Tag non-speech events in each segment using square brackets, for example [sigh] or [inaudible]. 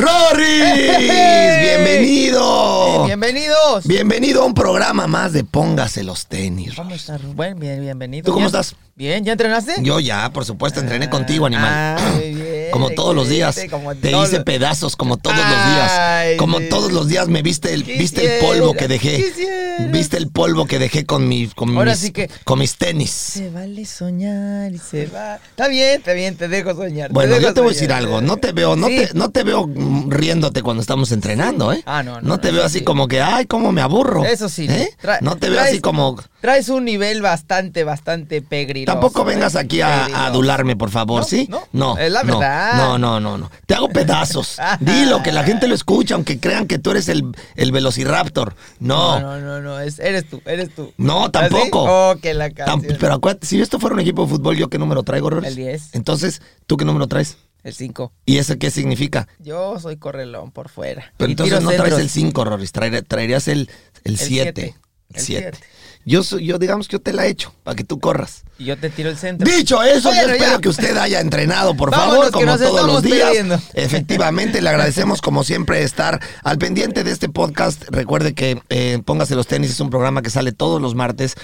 ¡Roris! ¡Bienvenido! Bienvenidos. Bienvenido a un programa más de Póngase los tenis. ¿Cómo estás, Rubén? Bien, bienvenido. ¿Tú cómo ¿Ya- estás? Bien, ¿ya entrenaste? Yo ya, por supuesto, entrené contigo, animal. Ah, muy bien, como todos los días. como Te hice pedazos como todos los Ay, días. Como todos los días me viste el, viste el polvo que dejé. quisiera. Viste el polvo que dejé con, mi, con, Ahora mis, sí que- con mis tenis. Se vale soñar y se va. Está bien, está bien, te dejo soñar. Bueno, dejo yo te voy a decir algo. No te veo, no, Sí. te, no te veo riéndote cuando estamos entrenando, ¿eh? Ah, no, no, No no, te veo así sí. como que, ay, cómo me aburro. Eso sí. ¿Eh? No te veo traes- así como. Traes un nivel bastante, bastante pegriloso. Tampoco vengas ¿eh? aquí a, adularme, por favor, No, ¿sí? no, no. es la no, verdad. No, no, no, no. Te hago pedazos. [laughs] Dilo, que la gente lo escucha, aunque crean que tú eres el, el velociraptor. No, No, no, no, no, es- eres tú, eres tú. no, ¿Ah, tampoco. Oh, que la canción. pero acuérdate, si esto fuera un equipo de fútbol, ¿yo qué número traigo, Roris? El 10. Entonces, ¿tú qué número traes? El 5. ¿Y eso qué significa? Yo soy correlón por fuera. Pero Y entonces no traes el 5, Roris, traer- traerías el 7. siete. El El 7. siete. Yo, yo digamos que yo te la he hecho para que tú corras. Y yo te tiro el centro. Dicho eso, yo espero ya. que usted haya entrenado, por Vámonos, favor, como todos los días. [laughs] Efectivamente, le agradecemos como siempre estar al pendiente de este podcast. Recuerde que eh, Póngase los tenis es un programa que sale todos los martes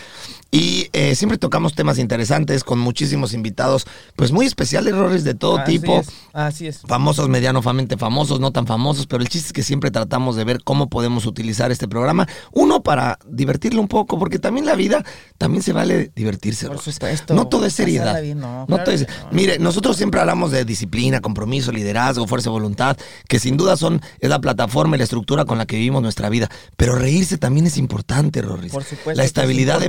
y eh, siempre tocamos temas interesantes con muchísimos invitados, pues muy especiales, errores de todo Así tipo. es, Así es. Famosos, medianamente famosos, no tan famosos, pero el chiste es que siempre tratamos de ver cómo podemos utilizar este programa. Uno, para divertirlo un poco, porque también la vida, también se vale divertirse. Por supuesto. No todo es seriedad. Bien, no, No claro todo es- no. Mire, nosotros siempre hablamos de disciplina, compromiso, liderazgo, fuerza de voluntad, que sin duda son, es la plataforma y la estructura con la que vivimos nuestra vida. Pero reírse también es importante, Rorris. Por supuesto La es estabilidad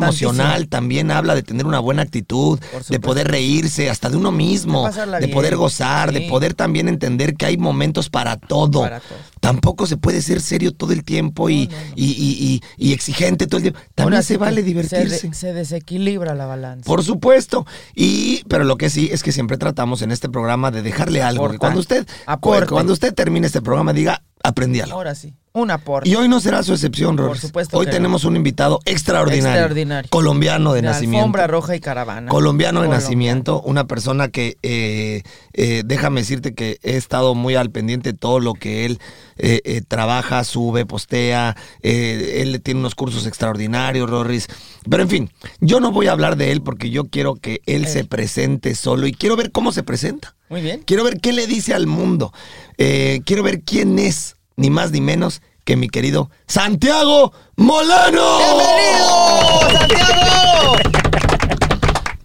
también habla de tener una buena actitud, de poder reírse hasta de uno mismo, De poder gozar, de poder también entender que hay momentos para todo. Para. Tampoco se puede ser serio todo el tiempo y, No, no, no. y- y- y- y exigente todo el tiempo. También Ahora se vale divertirse. Se, de- se desequilibra la balanza. Por supuesto. Y, pero lo que sí es que siempre tratamos en este programa de dejarle algo. Cuando usted, Aporte. cuando usted termine este programa, diga, aprendí algo. Ahora sí. Un aporte. Y hoy no será su excepción, Por Roris. supuesto Hoy que tenemos un invitado extraordinario. Extraordinario. Colombiano de nacimiento. Alfombra roja y caravana. Colombiano de nacimiento, una persona que, eh, eh, déjame decirte que he estado muy al pendiente de todo lo que él eh, trabaja, sube, postea, él tiene unos cursos extraordinarios, Rorris. Pero en fin, yo no voy a hablar de él porque yo quiero que él se presente solo y quiero ver cómo se presenta. Muy bien. Quiero ver qué le dice al mundo. Quiero ver quién es, ni más ni menos que mi querido Santiago Molano. ¡Bienvenido, Santiago!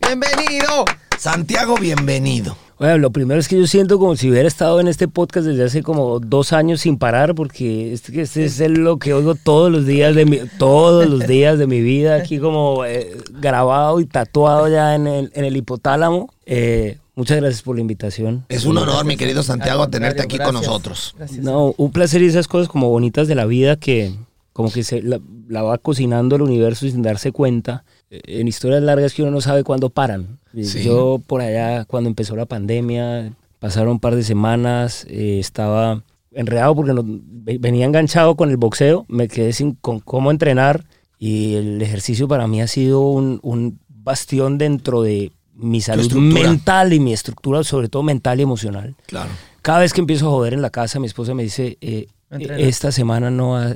¡Bienvenido! Santiago, bienvenido. Bueno, lo primero es que yo siento como si hubiera estado en este podcast desde hace como dos años sin parar, porque este, este es lo que oigo todos los días de mi, todos los días de mi vida, aquí como eh, grabado y tatuado ya en el, en el hipotálamo. Eh, muchas gracias por la invitación. Es un honor, mi querido Santiago, tenerte aquí con nosotros. Gracias. No, un placer y esas cosas como bonitas de la vida que como que se la, la va cocinando el universo sin darse cuenta. Eh, En historias largas que uno no sabe cuándo paran. Sí. Yo por allá, cuando empezó la pandemia, pasaron un par de semanas, eh, estaba enredado porque no- venía enganchado con el boxeo, me quedé sin con cómo entrenar y el ejercicio para mí ha sido un, un bastión dentro de mi salud mental y mi estructura, sobre todo mental y emocional. Claro. Cada vez que empiezo a joder en la casa, mi esposa me dice, eh, Entrena. esta semana no ha-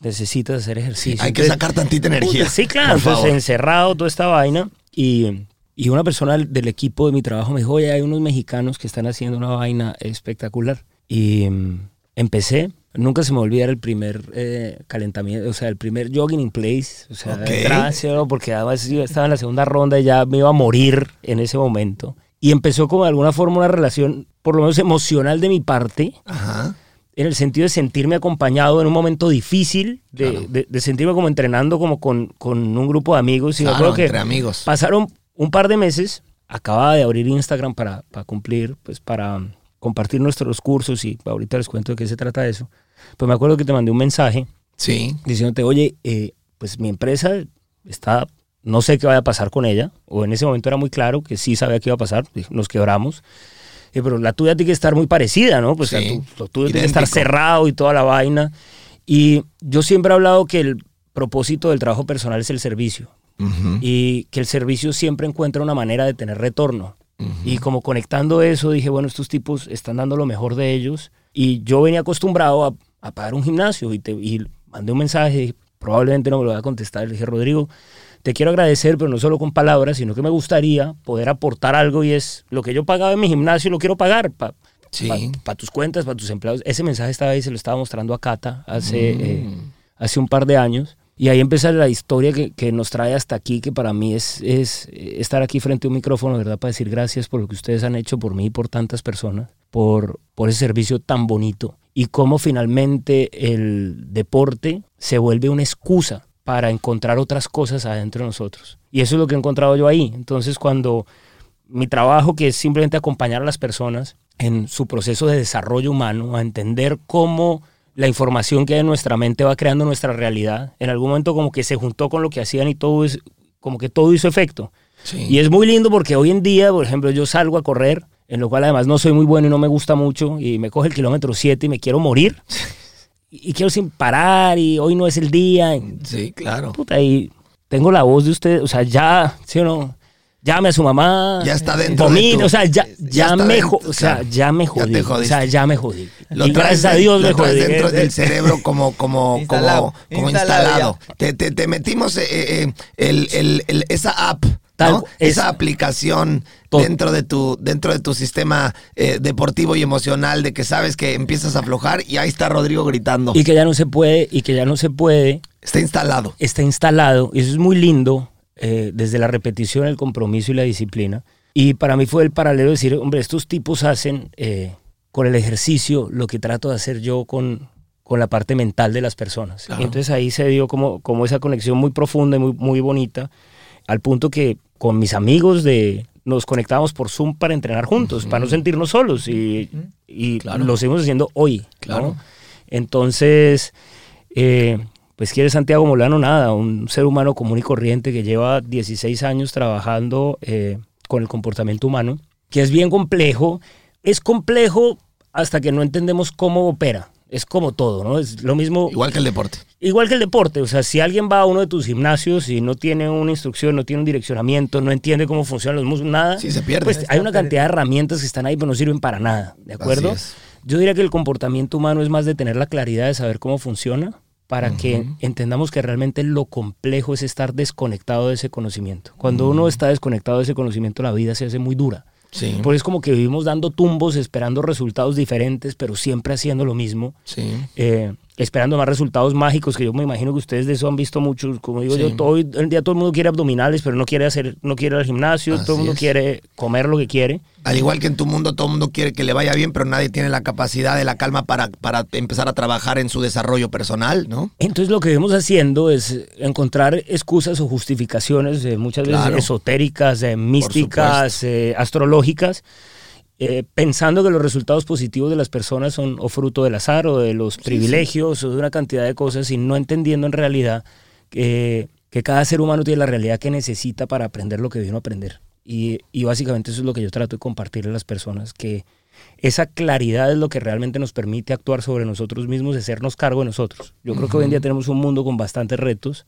necesitas hacer ejercicio. Hay que Entonces, sacar tantita energía. puta, Sí, claro, Por entonces favor. encerrado toda esta vaina y Y una persona del equipo de mi trabajo me dijo, oye, hay unos mexicanos que están haciendo una vaina espectacular. Y mm, empecé, nunca se me olvidar el primer eh, calentamiento, o sea, el primer jogging in place. O sea, Ok. gracias, ¿no? porque además yo estaba en la segunda ronda y ya me iba a morir en ese momento. Y empezó como de alguna forma una relación, por lo menos emocional de mi parte, Ajá. en el sentido de sentirme acompañado en un momento difícil, de, Claro. de- de sentirme como entrenando como con, con un grupo de amigos. Y Claro, acuerdo que entre amigos. pasaron un par de meses, acababa de abrir Instagram para, para cumplir, pues para compartir nuestros cursos y ahorita les cuento de qué se trata eso. Pues me acuerdo que te mandé un mensaje Sí. diciéndote, oye, eh, pues mi empresa está, no sé qué vaya a pasar con ella, o en ese momento era muy claro que sí sabía qué iba a pasar, nos quebramos, Eh, pero la tuya tiene que estar muy parecida, ¿no? Pues Sí, tu- lo tuyo tiene que estar cerrado y toda la vaina. Y yo siempre he hablado que el propósito del trabajo personal es el servicio y que el servicio siempre encuentra una manera de tener retorno. Y como conectando eso, dije, bueno, estos tipos están dando lo mejor de ellos. Y yo venía acostumbrado a, a pagar un gimnasio y, te, y mandé un mensaje, probablemente no me lo voy a contestar. Le dije, Rodrigo, te quiero agradecer, pero no solo con palabras, sino que me gustaría poder aportar algo y es lo que yo pagaba en mi gimnasio, lo quiero pagar para Sí. tus cuentas, para tus empleados. Ese mensaje estaba ahí, se lo estaba mostrando a Cata hace, eh, hace un par de años. Y ahí empieza la historia que, que nos trae hasta aquí, que para mí es, es eh, estar aquí frente a un micrófono, ¿verdad? Para decir gracias por lo que ustedes han hecho por mí y por tantas personas, por, por ese servicio tan bonito. Y cómo finalmente el deporte se vuelve una excusa para encontrar otras cosas adentro de nosotros. Y eso es lo que he encontrado yo ahí. Entonces, cuando mi trabajo, que es simplemente acompañar a las personas en su proceso de desarrollo humano, a entender cómo la información que hay en nuestra mente va creando nuestra realidad, en algún momento como que se juntó con lo que hacían y todo es, como que todo hizo efecto. Sí. Y es muy lindo porque hoy en día, por ejemplo, yo salgo a correr, en lo cual además no soy muy bueno y no me gusta mucho, y me coge el kilómetro 7 y me quiero morir. [laughs] Y, quiero sin parar, y hoy no es el día. y- Sí, claro. puta, y tengo la voz de usted, o sea, ya, ¿sí o no? Llame a su mamá. Ya está dentro de vomite, tu- o sea, ya, ya ya, me, dentro, o sea, claro. ya me Ya te jodí. o jodiste. sea, ya me jodí. Lo y traes gracias a de- Dios lo me jodí. dentro del [laughs] cerebro como, como, Instalado, como, como instalado instalado. Te, te- te metimos eh, eh, el- el- el- esa app, Tal ¿no? es- esa aplicación dentro de tu dentro de tu sistema eh, deportivo y emocional de que sabes que empiezas a aflojar y ahí está Rodrigo gritando. Y que ya no se puede, y que ya no se puede, Está instalado. está instalado, y eso es muy lindo, eh, desde la repetición, el compromiso y la disciplina. Y para mí fue el paralelo de decir, hombre, estos tipos hacen eh, con el ejercicio lo que trato de hacer yo con, con la parte mental de las personas. Claro. Y entonces ahí se dio como, como esa conexión muy profunda y muy, muy bonita, al punto que con mis amigos de nos conectábamos por Zoom para entrenar juntos, para no sentirnos solos y, y Claro. lo seguimos haciendo hoy. ¿no? Claro. Entonces, eh, pues quiere Santiago Molano nada, un ser humano común y corriente que lleva 16 años trabajando eh, con el comportamiento humano, que es bien complejo. Es complejo hasta que no entendemos cómo opera. Es como todo, ¿no? Es lo mismo. Igual que el deporte. Igual que el deporte, o sea, si alguien va a uno de tus gimnasios y no tiene una instrucción, no tiene un direccionamiento, no entiende cómo funcionan los músculos, nada, Sí, se pierde. pues hay una cantidad de herramientas que están ahí pero no sirven para nada, ¿de acuerdo? Así es. Yo diría que el comportamiento humano es más de tener la claridad de saber cómo funciona para que entendamos que realmente lo complejo es estar desconectado de ese conocimiento. Cuando uno está desconectado de ese conocimiento, la vida se hace muy dura. Sí. Porque es como que vivimos dando tumbos, esperando resultados diferentes, pero siempre haciendo lo mismo Sí. eh, esperando más resultados mágicos, que yo me imagino que ustedes de eso han visto muchos. Como digo Sí. yo, todo hoy en día todo el mundo quiere abdominales, pero no quiere hacer, no quiere ir al gimnasio, Así todo el mundo es. quiere comer lo que quiere. Al igual que en tu mundo, todo el mundo quiere que le vaya bien, pero nadie tiene la capacidad de la calma para, para empezar a trabajar en su desarrollo personal, ¿no? Entonces lo que vemos haciendo es encontrar excusas o justificaciones, eh, muchas veces Claro. esotéricas, eh, místicas, eh, astrológicas, eh, pensando que los resultados positivos de las personas son o fruto del azar o de los privilegios o de una cantidad de cosas y no entendiendo en realidad que, que cada ser humano tiene la realidad que necesita para aprender lo que vino a aprender. Y, y básicamente eso es lo que yo trato de compartirle a las personas, que esa claridad es lo que realmente nos permite actuar sobre nosotros mismos, hacernos cargo de nosotros. Yo creo que hoy en día tenemos un mundo con bastantes retos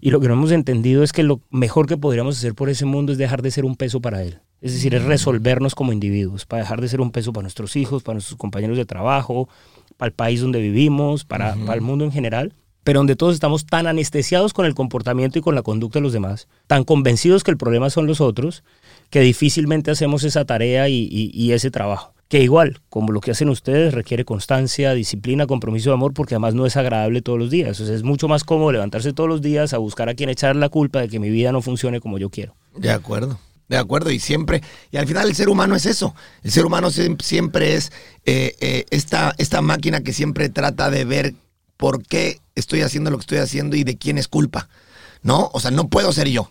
y lo que no hemos entendido es que lo mejor que podríamos hacer por ese mundo es dejar de ser un peso para él. Es decir, es resolvernos como individuos, para dejar de ser un peso para nuestros hijos, para nuestros compañeros de trabajo, para el país donde vivimos, para, para el mundo en general. pero donde todos estamos tan anestesiados con el comportamiento y con la conducta de los demás, tan convencidos que el problema son los otros, que difícilmente hacemos esa tarea y, y- y ese trabajo. Que igual, como lo que hacen ustedes, requiere constancia, disciplina, compromiso de amor, porque además no es agradable todos los días. Sea, es mucho más cómodo levantarse todos los días a buscar a quien echar la culpa de que mi vida no funcione como yo quiero. De acuerdo. De acuerdo, y siempre, y al final el ser humano es eso. El ser humano siem- siempre es eh, eh, esta, esta máquina que siempre trata de ver por qué estoy haciendo lo que estoy haciendo y de quién es culpa. ¿No? O sea, no puedo ser yo.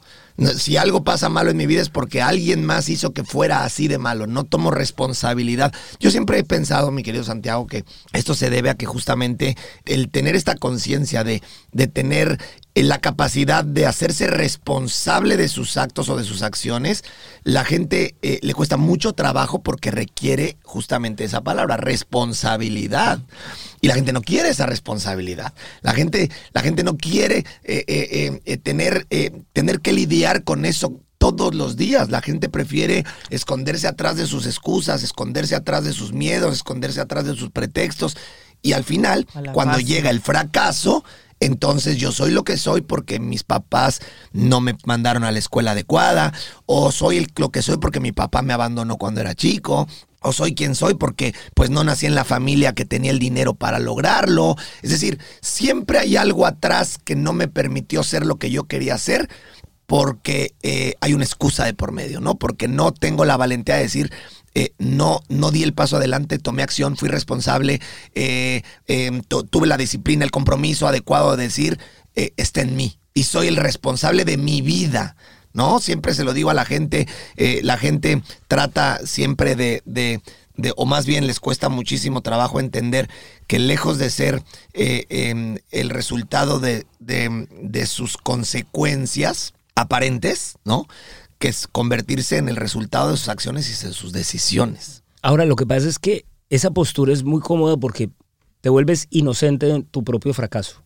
Si algo pasa malo en mi vida es porque alguien más hizo que fuera así de malo. No tomo responsabilidad. Yo siempre he pensado, mi querido Santiago, que esto se debe a que justamente el tener esta conciencia de, de tener la capacidad de hacerse responsable de sus actos o de sus acciones, la gente eh, le cuesta mucho trabajo porque requiere justamente esa palabra, responsabilidad. Y la gente no quiere esa responsabilidad. La gente, la gente no quiere eh, eh, eh, tener, eh, tener que lidiar con eso todos los días. La gente prefiere esconderse atrás de sus excusas, esconderse atrás de sus miedos, esconderse atrás de sus pretextos. Y al final, cuando llega el fracaso, entonces yo soy lo que soy porque mis papás no me mandaron a la escuela adecuada, o soy lo que soy porque mi papá me abandonó cuando era chico, o soy quien soy porque pues no nací en la familia que tenía el dinero para lograrlo. Es decir, siempre hay algo atrás que no me permitió ser lo que yo quería ser porque eh, hay una excusa de por medio, ¿no? Porque no tengo la valentía de decir, eh, no, no di el paso adelante, tomé acción, fui responsable, eh, tu- tuve la disciplina, el compromiso adecuado de decir, eh, está en mí y soy el responsable de mi vida. ¿No? Siempre se lo digo a la gente, la gente trata siempre de, de- o más bien les cuesta muchísimo trabajo entender que lejos de ser em, el resultado de, de- de sus consecuencias aparentes, ¿no? Que es convertirse en el resultado de sus acciones y de sus decisiones. Ahora, lo que pasa es que esa postura es muy cómoda porque te vuelves inocente en tu propio fracaso.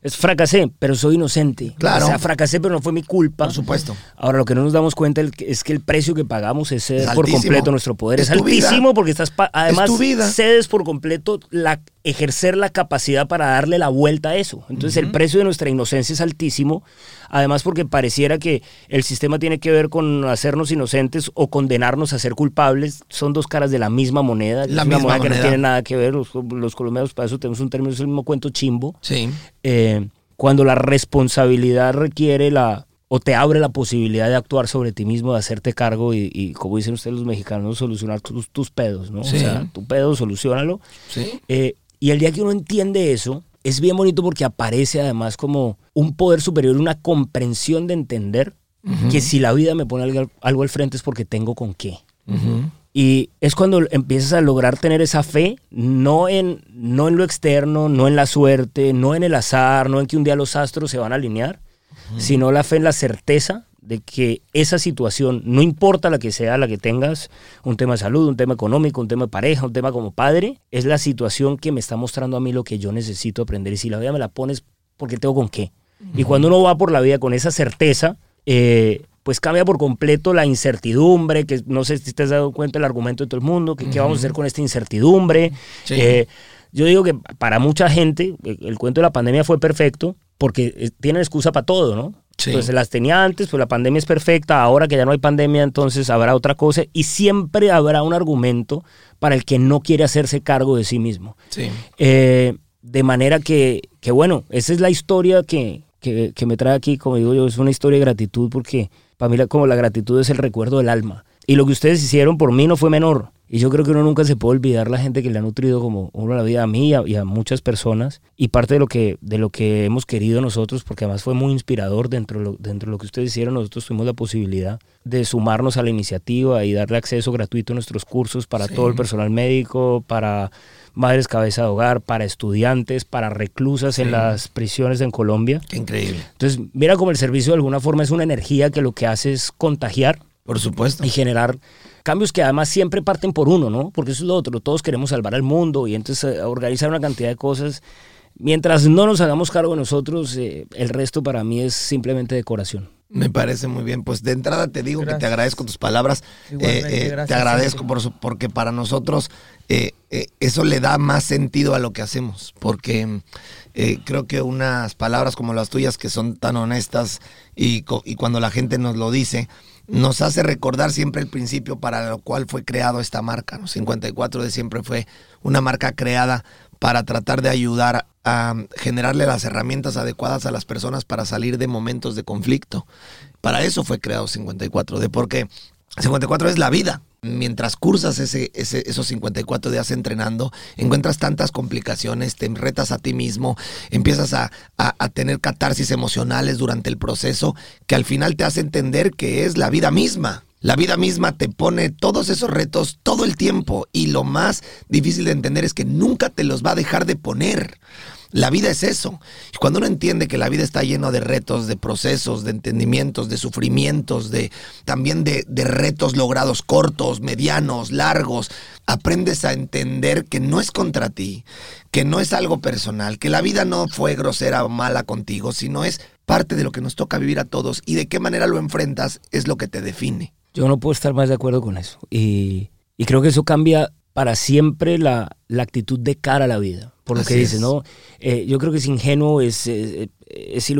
Es fracasé, pero soy inocente. Claro. O sea, fracasé, pero no fue mi culpa. Por supuesto. Ahora, lo que no nos damos cuenta es que el precio que pagamos es ceder Es por completo nuestro poder. Es, Es vida. altísimo porque estás, además, tu vida. cedes por completo la, ejercer la capacidad para darle la vuelta a eso. Entonces, el precio de nuestra inocencia es altísimo. Además, porque pareciera que el sistema tiene que ver con hacernos inocentes o condenarnos a ser culpables. Son dos caras de la misma moneda. La es una misma moneda que no moneda. tiene nada que ver. Los, los colombianos, para eso tenemos un término, es el mismo cuento chimbo. Sí. Eh, cuando la responsabilidad requiere la o te abre la posibilidad de actuar sobre ti mismo, de hacerte cargo y, y, como dicen ustedes los mexicanos, solucionar tus, tus pedos, ¿no? Sí. O sea, tu pedo, solucionalo. Sí. Eh, y el día que uno entiende eso, es bien bonito porque aparece además como un poder superior, una comprensión de entender que si la vida me pone algo, algo al frente es porque tengo con qué. Y es cuando empiezas a lograr tener esa fe, no en, no en lo externo, no en la suerte, no en el azar, no en que un día los astros se van a alinear, sino la fe en la certeza de que esa situación, no importa la que sea, la que tengas, un tema de salud, un tema económico, un tema de pareja, un tema como padre, es la situación que me está mostrando a mí lo que yo necesito aprender. Y si la vida me la pones, porque tengo con qué. Y cuando uno va por la vida con esa certeza, eh, pues cambia por completo la incertidumbre, que no sé si te has dado cuenta el argumento de todo el mundo, que qué vamos a hacer con esta incertidumbre. Sí. Eh, yo digo que para mucha gente el cuento de la pandemia fue perfecto porque eh, tienen excusa para todo, ¿no? Sí. Entonces las tenía antes, pues la pandemia es perfecta, ahora que ya no hay pandemia, entonces habrá otra cosa y siempre habrá un argumento para el que no quiere hacerse cargo de sí mismo. Sí. Eh, de manera que, que, bueno, esa es la historia que, que, que me trae aquí, como digo yo, es una historia de gratitud porque para mí la- como la gratitud es el recuerdo del alma. Y lo que ustedes hicieron por mí no fue menor. Y yo creo que uno nunca se puede olvidar la gente que le ha nutrido como uno la vida a mí y a, y a muchas personas. Y parte de lo, que, de lo que hemos querido nosotros, porque además fue muy inspirador dentro de, lo, dentro de lo que ustedes hicieron, nosotros tuvimos la posibilidad de sumarnos a la iniciativa y darle acceso gratuito a nuestros cursos para Sí. todo el personal médico, para madres cabeza de hogar, para estudiantes, para reclusas en las prisiones en Colombia. Qué increíble. Entonces, mira como el servicio de alguna forma es una energía que lo que hace es contagiar Por supuesto. y generar cambios que además siempre parten por uno, ¿no? Porque eso es lo otro, todos queremos salvar al mundo y entonces eh, organizar una cantidad de cosas. Mientras no nos hagamos cargo de nosotros, eh, el resto para mí es simplemente decoración. Me parece muy bien. Pues de entrada te digo que te agradezco tus palabras. Eh, eh, gracias, te agradezco Sergio. por su- porque para nosotros eh, eh, eso le da más sentido a lo que hacemos. Porque eh, creo que unas palabras como las tuyas que son tan honestas y cuando la gente nos lo dice, nos hace recordar siempre el principio para lo cual fue creado esta marca. ¿no? 54 de siempre fue una marca creada para tratar de ayudar a generarle las herramientas adecuadas a las personas para salir de momentos de conflicto. Para eso fue creado 54, de porque 54 es la vida. Mientras cursas ese, ese- esos 54 días entrenando, encuentras tantas complicaciones, te retas a ti mismo, empiezas a, a- a tener catarsis emocionales durante el proceso, que al final te hace entender que es la vida misma. La vida misma te pone todos esos retos todo el tiempo y lo más difícil de entender es que nunca te los va a dejar de poner. La vida es eso. Y cuando uno entiende que la vida está lleno de retos, de procesos, de entendimientos, de sufrimientos, de también de, retos logrados cortos, medianos, largos, aprendes a entender que no es contra ti, que no es algo personal, que la vida no fue grosera o mala contigo, sino es parte de lo que nos toca vivir a todos y de qué manera lo enfrentas es lo que te define. Yo no puedo estar más de acuerdo con eso. Y, creo que eso cambia para siempre la actitud de cara a la vida. Por lo Así que dices, es. ¿no? Eh, yo creo que es ingenuo, es, es, es,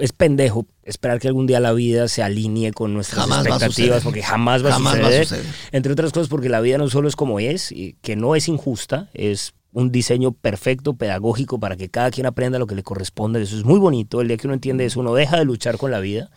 es pendejo esperar que algún día la vida se alinee con nuestras Jamás a expectativas, porque jamás va, Jamás a va a suceder. suceder. Entre otras cosas, porque la vida no solo es como es, y que no es injusta, es un diseño perfecto, pedagógico, para que cada quien aprenda lo que le corresponde. Eso es muy bonito. El día que uno entiende eso, uno deja de luchar con la vida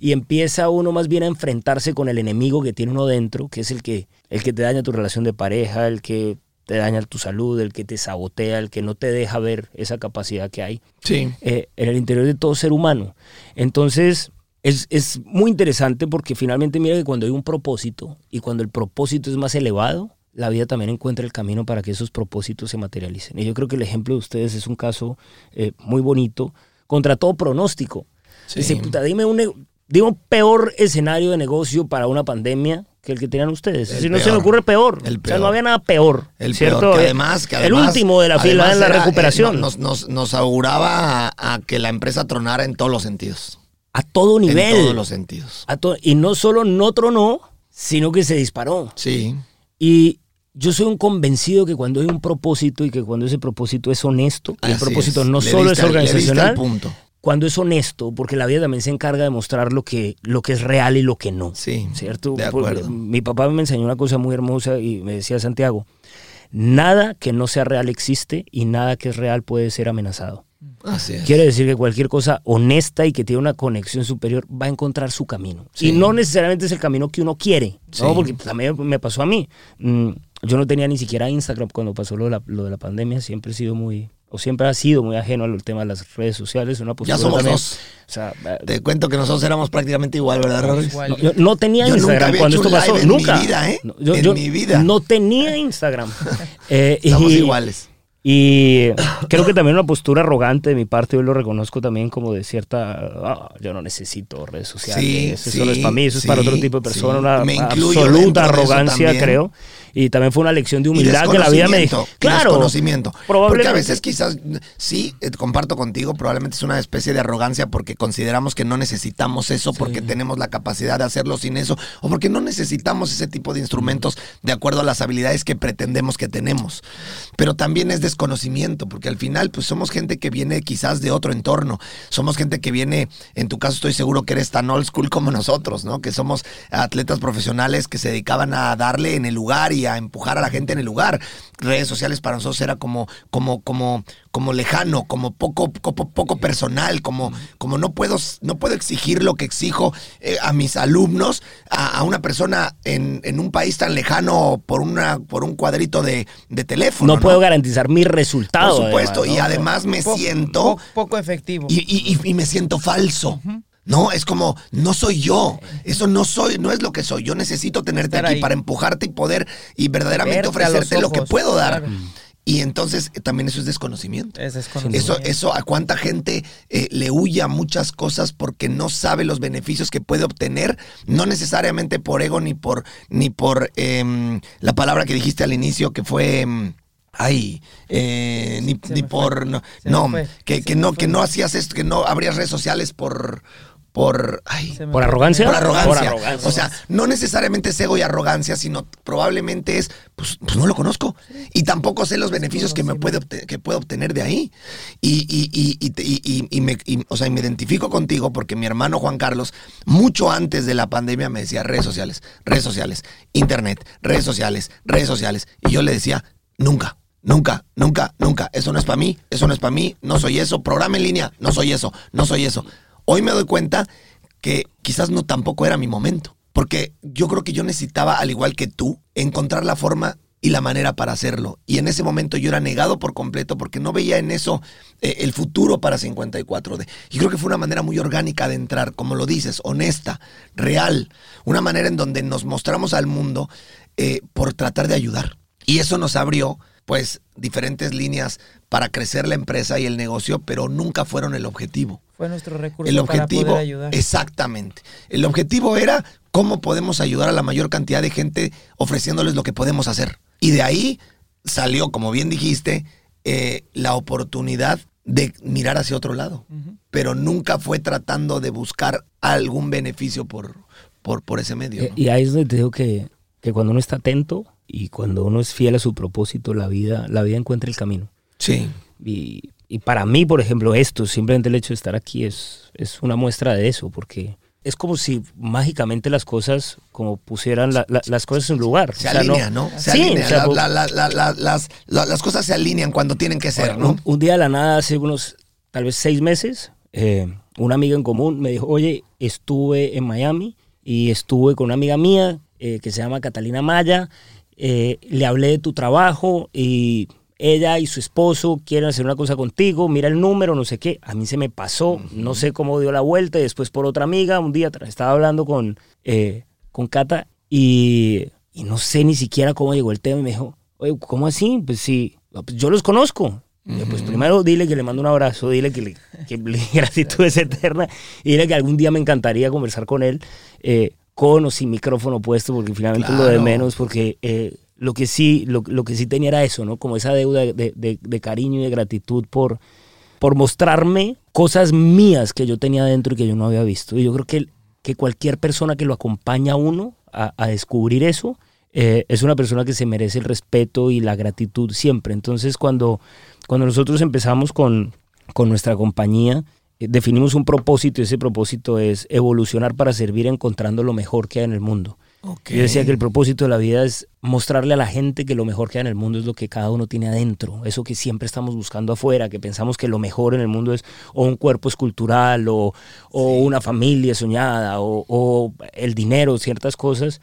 y empieza uno más bien a enfrentarse con el enemigo que tiene uno dentro, que es el que, el que te daña tu relación de pareja, el que te daña tu salud, el que te sabotea, el que no te deja ver esa capacidad que hay Sí. eh, en el interior de todo ser humano. Entonces, es, es muy interesante porque finalmente mira que cuando hay un propósito y cuando el propósito es más elevado, la vida también encuentra el camino para que esos propósitos se materialicen. Y yo creo que el ejemplo de ustedes es un caso eh, muy bonito, contra todo pronóstico. Sí. Dice, puta, dime un, dime un peor escenario de negocio para una pandemia que el que tenían ustedes. El si no se me ocurre peor. El O sea, no había nada peor. El ¿cierto? peor, que Había- además, que el último de la fila en la eh, recuperación. nos, nos, nos auguraba a, a que la empresa tronara en todos los sentidos. a todo nivel. En todos los sentidos. A to- y no solo no tronó, sino que se disparó. Sí. Y yo soy un convencido que cuando hay un propósito y que cuando ese propósito es honesto, y el propósito es. no Le solo es organizacional, punto. Cuando es honesto, porque la vida también se encarga de mostrar lo que, lo que es real y lo que no. Sí. ¿Cierto? De acuerdo. Mi papá me enseñó una cosa muy hermosa y me decía Santiago, nada que no sea real existe y nada que es real puede ser amenazado. Así es. Quiere decir que cualquier cosa honesta y que tiene una conexión superior va a encontrar su camino. Sí. Y no necesariamente es el camino que uno quiere, ¿no? Sí. porque también me pasó a mí. Mm, yo no tenía ni siquiera Instagram cuando pasó lo de, la, lo de la pandemia. Siempre he sido muy, o siempre ha sido muy ajeno al tema de las redes sociales. Una postura Ya somos también- dos. O sea, eh, Te cuento que nosotros éramos prácticamente igual, ¿verdad, Rory? No, yo no tenía Yo nunca Instagram había cuando hecho esto pasó. en mi nunca. vida, ¿eh? No, yo, En yo mi vida. No tenía Instagram. [laughs] Eh, Estamos y- iguales. Y creo que también una postura arrogante de mi parte, yo lo reconozco también como de cierta, "Ah, yo no necesito redes sociales, Sí, eso sí, no es para mí, eso es para otro tipo de personas, sí. una Me absoluta de arrogancia creo. Y también fue una lección de humildad que la vida me dijo. Claro, desconocimiento. Porque a veces quizás, sí, eh, comparto contigo, probablemente es una especie de arrogancia porque consideramos que no necesitamos eso, porque tenemos la capacidad de hacerlo sin eso, o porque no necesitamos ese tipo de instrumentos de acuerdo a las habilidades que pretendemos que tenemos. Pero también es desconocimiento, porque al final pues somos gente que viene quizás de otro entorno, somos gente que viene, en tu caso estoy seguro que eres tan old school como nosotros, ¿no? Que somos atletas profesionales que se dedicaban a darle en el lugar y a empujar a la gente en el lugar. Redes sociales para nosotros era como, como, como, como lejano, como poco, poco, poco personal, como, como no puedo, no puedo exigir lo que exijo eh, a mis alumnos, a, a una persona en, en un país tan lejano por una, por un cuadrito de, de teléfono. no, puedo garantizar mi resultado. Por supuesto, además, y además me Po- siento po- poco efectivo. y, y- y- y me siento falso. No, es como, no soy yo. Eso no soy, no es lo que soy. Yo necesito tenerte Estar aquí ahí. para empujarte y poder y verdaderamente Verte ofrecerte lo que puedo dar. claro. Y entonces eh, también eso es desconocimiento. Es Eso, desconocimiento. eso a cuánta gente eh, le huye a muchas cosas porque no sabe los beneficios que puede obtener, no necesariamente por ego ni por, ni por em, la palabra que dijiste al inicio que fue em, ay, eh, ni, ni por fue. no, no, que, que no, que no hacías esto, que no abrías redes sociales por por, ay, ¿Por arrogancia? por arrogancia. Por arrogancia. O sea, no necesariamente es ego y arrogancia, sino probablemente es, pues, pues no lo conozco. Y tampoco sé los beneficios que me puede que puedo obtener de ahí. Y, y, y, y, te- y- y- y me, y, o sea, y me identifico contigo porque mi hermano Juan Carlos, mucho antes de la pandemia, me decía redes sociales, redes sociales, internet, redes sociales, redes sociales. Y yo le decía, nunca. Nunca, nunca, nunca. Eso no es para mí, eso no es para mí, no soy eso. Programa en línea, no soy eso, no soy eso. Hoy me doy cuenta que quizás no tampoco era mi momento. Porque yo creo que yo necesitaba, al igual que tú, encontrar la forma y la manera para hacerlo. Y en ese momento yo era negado por completo porque no veía en eso eh, el futuro para 54D. Y creo que fue una manera muy orgánica de entrar, como lo dices, honesta, real. Una manera en donde nos mostramos al mundo eh, por tratar de ayudar. Y eso nos abrió, pues, diferentes líneas para crecer la empresa y el negocio, pero nunca fueron el objetivo. Fue nuestro recurso El para objetivo, poder ayudar. exactamente. El objetivo era cómo podemos ayudar a la mayor cantidad de gente ofreciéndoles lo que podemos hacer. Y de ahí salió, como bien dijiste, eh, la oportunidad de mirar hacia otro lado. Pero nunca fue tratando de buscar algún beneficio por, por, por ese medio. Eh, ¿no? Y ahí es donde te digo que, que cuando uno está atento y cuando uno es fiel a su propósito, la vida, la vida encuentra el camino. Sí, Y, y para mí, por ejemplo, esto, simplemente el hecho de estar aquí es, es una muestra de eso, porque es como si mágicamente las cosas, como pusieran la- la- las cosas en lugar. se O sea, alinea, ¿no? Se Sí, alinea. o sea, La- la- la- la- las, la- las cosas se alinean cuando tienen que ser, ¿no? Un, un día de la nada, hace unos tal vez seis meses, eh, una amiga en común me dijo, oye, estuve en Miami y estuve con una amiga mía eh, que se llama Catalina Maya, eh, le hablé de tu trabajo y ella y su esposo quieren hacer una cosa contigo, mira el número, no sé qué, a mí se me pasó, no sé cómo dio la vuelta y después por otra amiga, un día estaba hablando con, eh, con Cata y, y no sé ni siquiera cómo llegó el tema y me dijo, oye, ¿cómo así? Pues sí, pues yo los conozco. Pues primero dile que le mando un abrazo, dile que, le, que le- [laughs] gratitud es eterna y dile que algún día me encantaría conversar con él eh, con o sin micrófono puesto porque finalmente lo de menos porque eh, lo que sí lo, lo que sí tenía era eso, ¿no? Como esa deuda de, de- de cariño y de gratitud por, por mostrarme cosas mías que yo tenía dentro y que yo no había visto. Y yo creo que, que cualquier persona que lo acompaña a uno a, a descubrir eso eh, es una persona que se merece el respeto y la gratitud siempre. Entonces cuando, cuando nosotros empezamos con, con nuestra compañía, definimos un propósito y ese propósito es evolucionar para servir encontrando lo mejor que hay en el mundo. Yo decía que el propósito de la vida es mostrarle a la gente que lo mejor que hay en el mundo es lo que cada uno tiene adentro, eso que siempre estamos buscando afuera, que pensamos que lo mejor en el mundo es o un cuerpo escultural o, o una familia soñada o, o el dinero, ciertas cosas.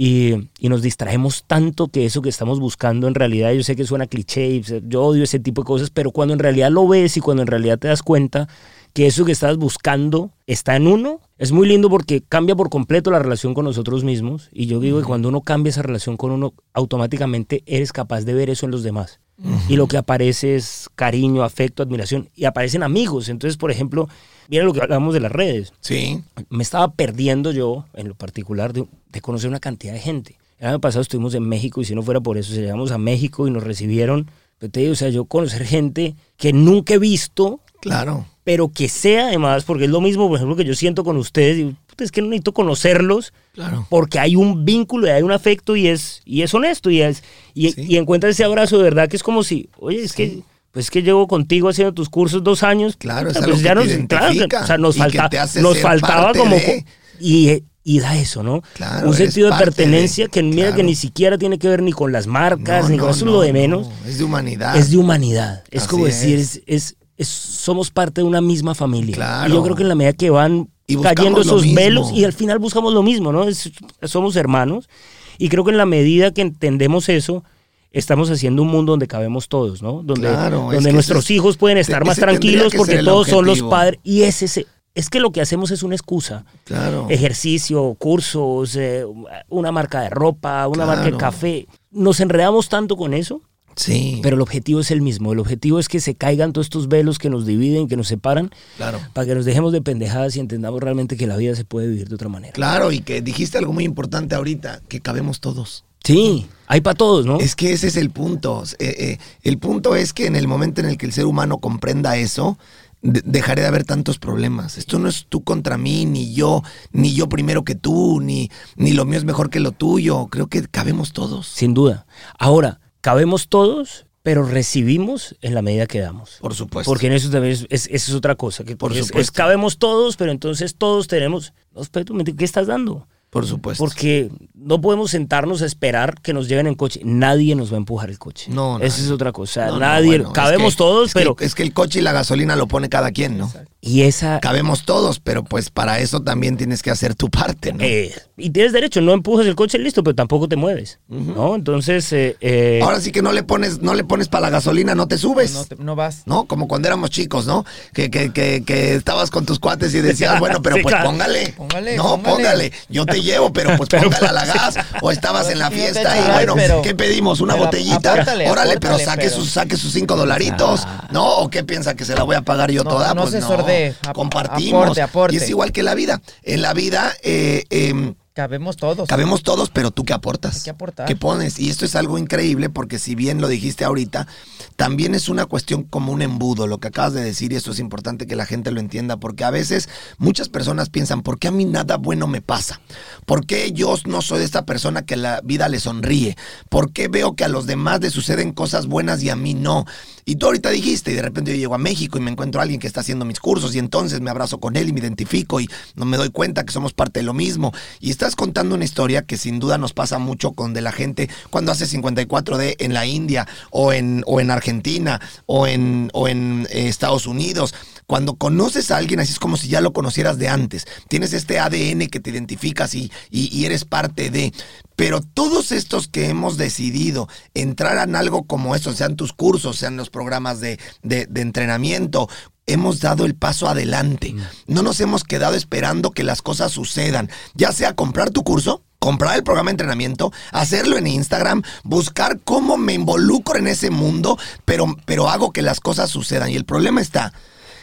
Y, y nos distraemos tanto que eso que estamos buscando en realidad, yo sé que suena cliché, yo odio ese tipo de cosas, pero cuando en realidad lo ves y cuando en realidad te das cuenta que eso que estás buscando está en uno, es muy lindo porque cambia por completo la relación con nosotros mismos. Y yo digo que cuando uno cambia esa relación con uno, automáticamente eres capaz de ver eso en los demás. Y lo que aparece es cariño, afecto, admiración. Y aparecen amigos. Entonces, por ejemplo, mira lo que hablamos de las redes. Sí. Me estaba perdiendo yo, en lo particular, de, de conocer una cantidad de gente. El año pasado estuvimos en México y si no fuera por eso, llegamos a México y nos recibieron, pero te digo, o sea, yo conocer gente que nunca he visto, Claro. pero que sea además, porque es lo mismo, por ejemplo, que yo siento con ustedes, y, es que no necesito conocerlos, Claro. porque hay un vínculo y hay un afecto y es, y es honesto y, es, y, Sí. y encuentras ese abrazo de verdad que es como si, oye, es que... Pues es que llevo contigo haciendo tus cursos dos años. Claro, es puta, pues que ya nos, claro, o sea, nos, falta- te hace nos faltaba como... de. Y, y da eso, ¿no? Claro, un sentido de pertenencia que mira que ni siquiera tiene que ver ni con las marcas, No, ni con no, eso es no, lo de no, menos. Es de humanidad. Es de humanidad. Es Así como decir, es. es, es- somos parte de una misma familia. Claro. Y yo creo que en la medida que van Y cayendo esos velos y al final buscamos lo mismo, ¿no? Es- somos hermanos. Y creo que en la medida que entendemos eso, estamos haciendo un mundo donde cabemos todos, ¿no? Donde, Claro, es donde que nuestros es- hijos pueden estar más tranquilos que porque todos son los objetivo. padres. Y es ese. Es que lo que hacemos es una excusa Claro. ejercicio, cursos, eh, una marca de ropa, una marca de Claro. café. Nos enredamos tanto con eso, Sí. pero el objetivo es el mismo. El objetivo es que se caigan todos estos velos que nos dividen, que nos separan, Claro. para que nos dejemos de pendejadas y entendamos realmente que la vida se puede vivir de otra manera. Claro, y que dijiste algo muy importante ahorita, que cabemos todos. Sí, hay para todos, ¿no? Es que ese es el punto. Eh, eh, el punto es que en el momento en el que el ser humano comprenda eso, de- dejaré de haber tantos problemas. Esto no es tú contra mí, ni yo, ni yo primero que tú, ni, ni lo mío es mejor que lo tuyo. Creo que cabemos todos. Sin duda. Ahora, cabemos todos, pero recibimos en la medida que damos. Por supuesto. Porque en eso también es, es- esa es otra cosa. Que Por es- supuesto. es cabemos todos, pero entonces todos tenemos. No, espérate ¿qué estás dando? Por supuesto. Porque no podemos sentarnos a esperar que nos lleven en coche. Nadie nos va a empujar el coche. No, Esa nadie. es otra cosa. No, no, nadie. es cabemos que- todos, es que- pero. es que el coche y la gasolina lo pone cada quien, ¿no? y esa. Cabemos todos, pero pues para eso también tienes que hacer tu parte, ¿no? eh, y tienes derecho, no empujas el coche, listo, pero tampoco te mueves. ¿No? Entonces. eh, eh, Ahora sí que no le pones, no le pones para la gasolina, no te subes. No, te- no vas. ¿no? Como cuando éramos chicos, ¿no? Que, que, que, que estabas con tus cuates y decías, [laughs] bueno, pero Sí, pues claro. póngale. Póngale, No, póngale. póngale. Yo te llevo, pero pues [laughs] Pero, póngale a la pues, gas. O estabas en la fiesta y bueno, pero- ¿qué pedimos? ¿Una botellita? apórtale, Órale, pero saque, pero- Sus, saque sus cinco dolaritos. ¿No? ¿O qué piensa que se la voy a pagar yo No, toda? no pues se no. sordee. Compartimos. aporte, aporte. Y es igual que la vida. En la vida, eh, em, Cabemos todos. Cabemos todos, pero tú qué aportas. Hay que aportar. ¿Qué pones? Y esto es algo increíble porque si bien lo dijiste ahorita, también es una cuestión como un embudo, lo que acabas de decir, y esto es importante que la gente lo entienda, porque a veces muchas personas piensan, ¿por qué a mí nada bueno me pasa? ¿Por qué yo no soy esta persona que la vida le sonríe? ¿Por qué veo que a los demás les suceden cosas buenas y a mí no? Y tú ahorita dijiste, y de repente yo llego a México y me encuentro a alguien que está haciendo mis cursos y entonces me abrazo con él y me identifico y no me doy cuenta que somos parte de lo mismo. Y estás contando una historia que sin duda nos pasa mucho con de la gente cuando hace 54D en la India o en, o en Argentina o en, o en eh, Estados Unidos. Cuando conoces a alguien así es como si ya lo conocieras de antes. Tienes este ADN que te identificas y, y- y eres parte de. Pero todos estos que hemos decidido entrar en algo como eso, sean tus cursos, sean los programas de, de- de entrenamiento, hemos dado el paso adelante. No nos hemos quedado esperando que las cosas sucedan. Ya sea comprar tu curso, comprar el programa de entrenamiento, hacerlo en Instagram, buscar cómo me involucro en ese mundo, pero, pero hago que las cosas sucedan. Y el problema está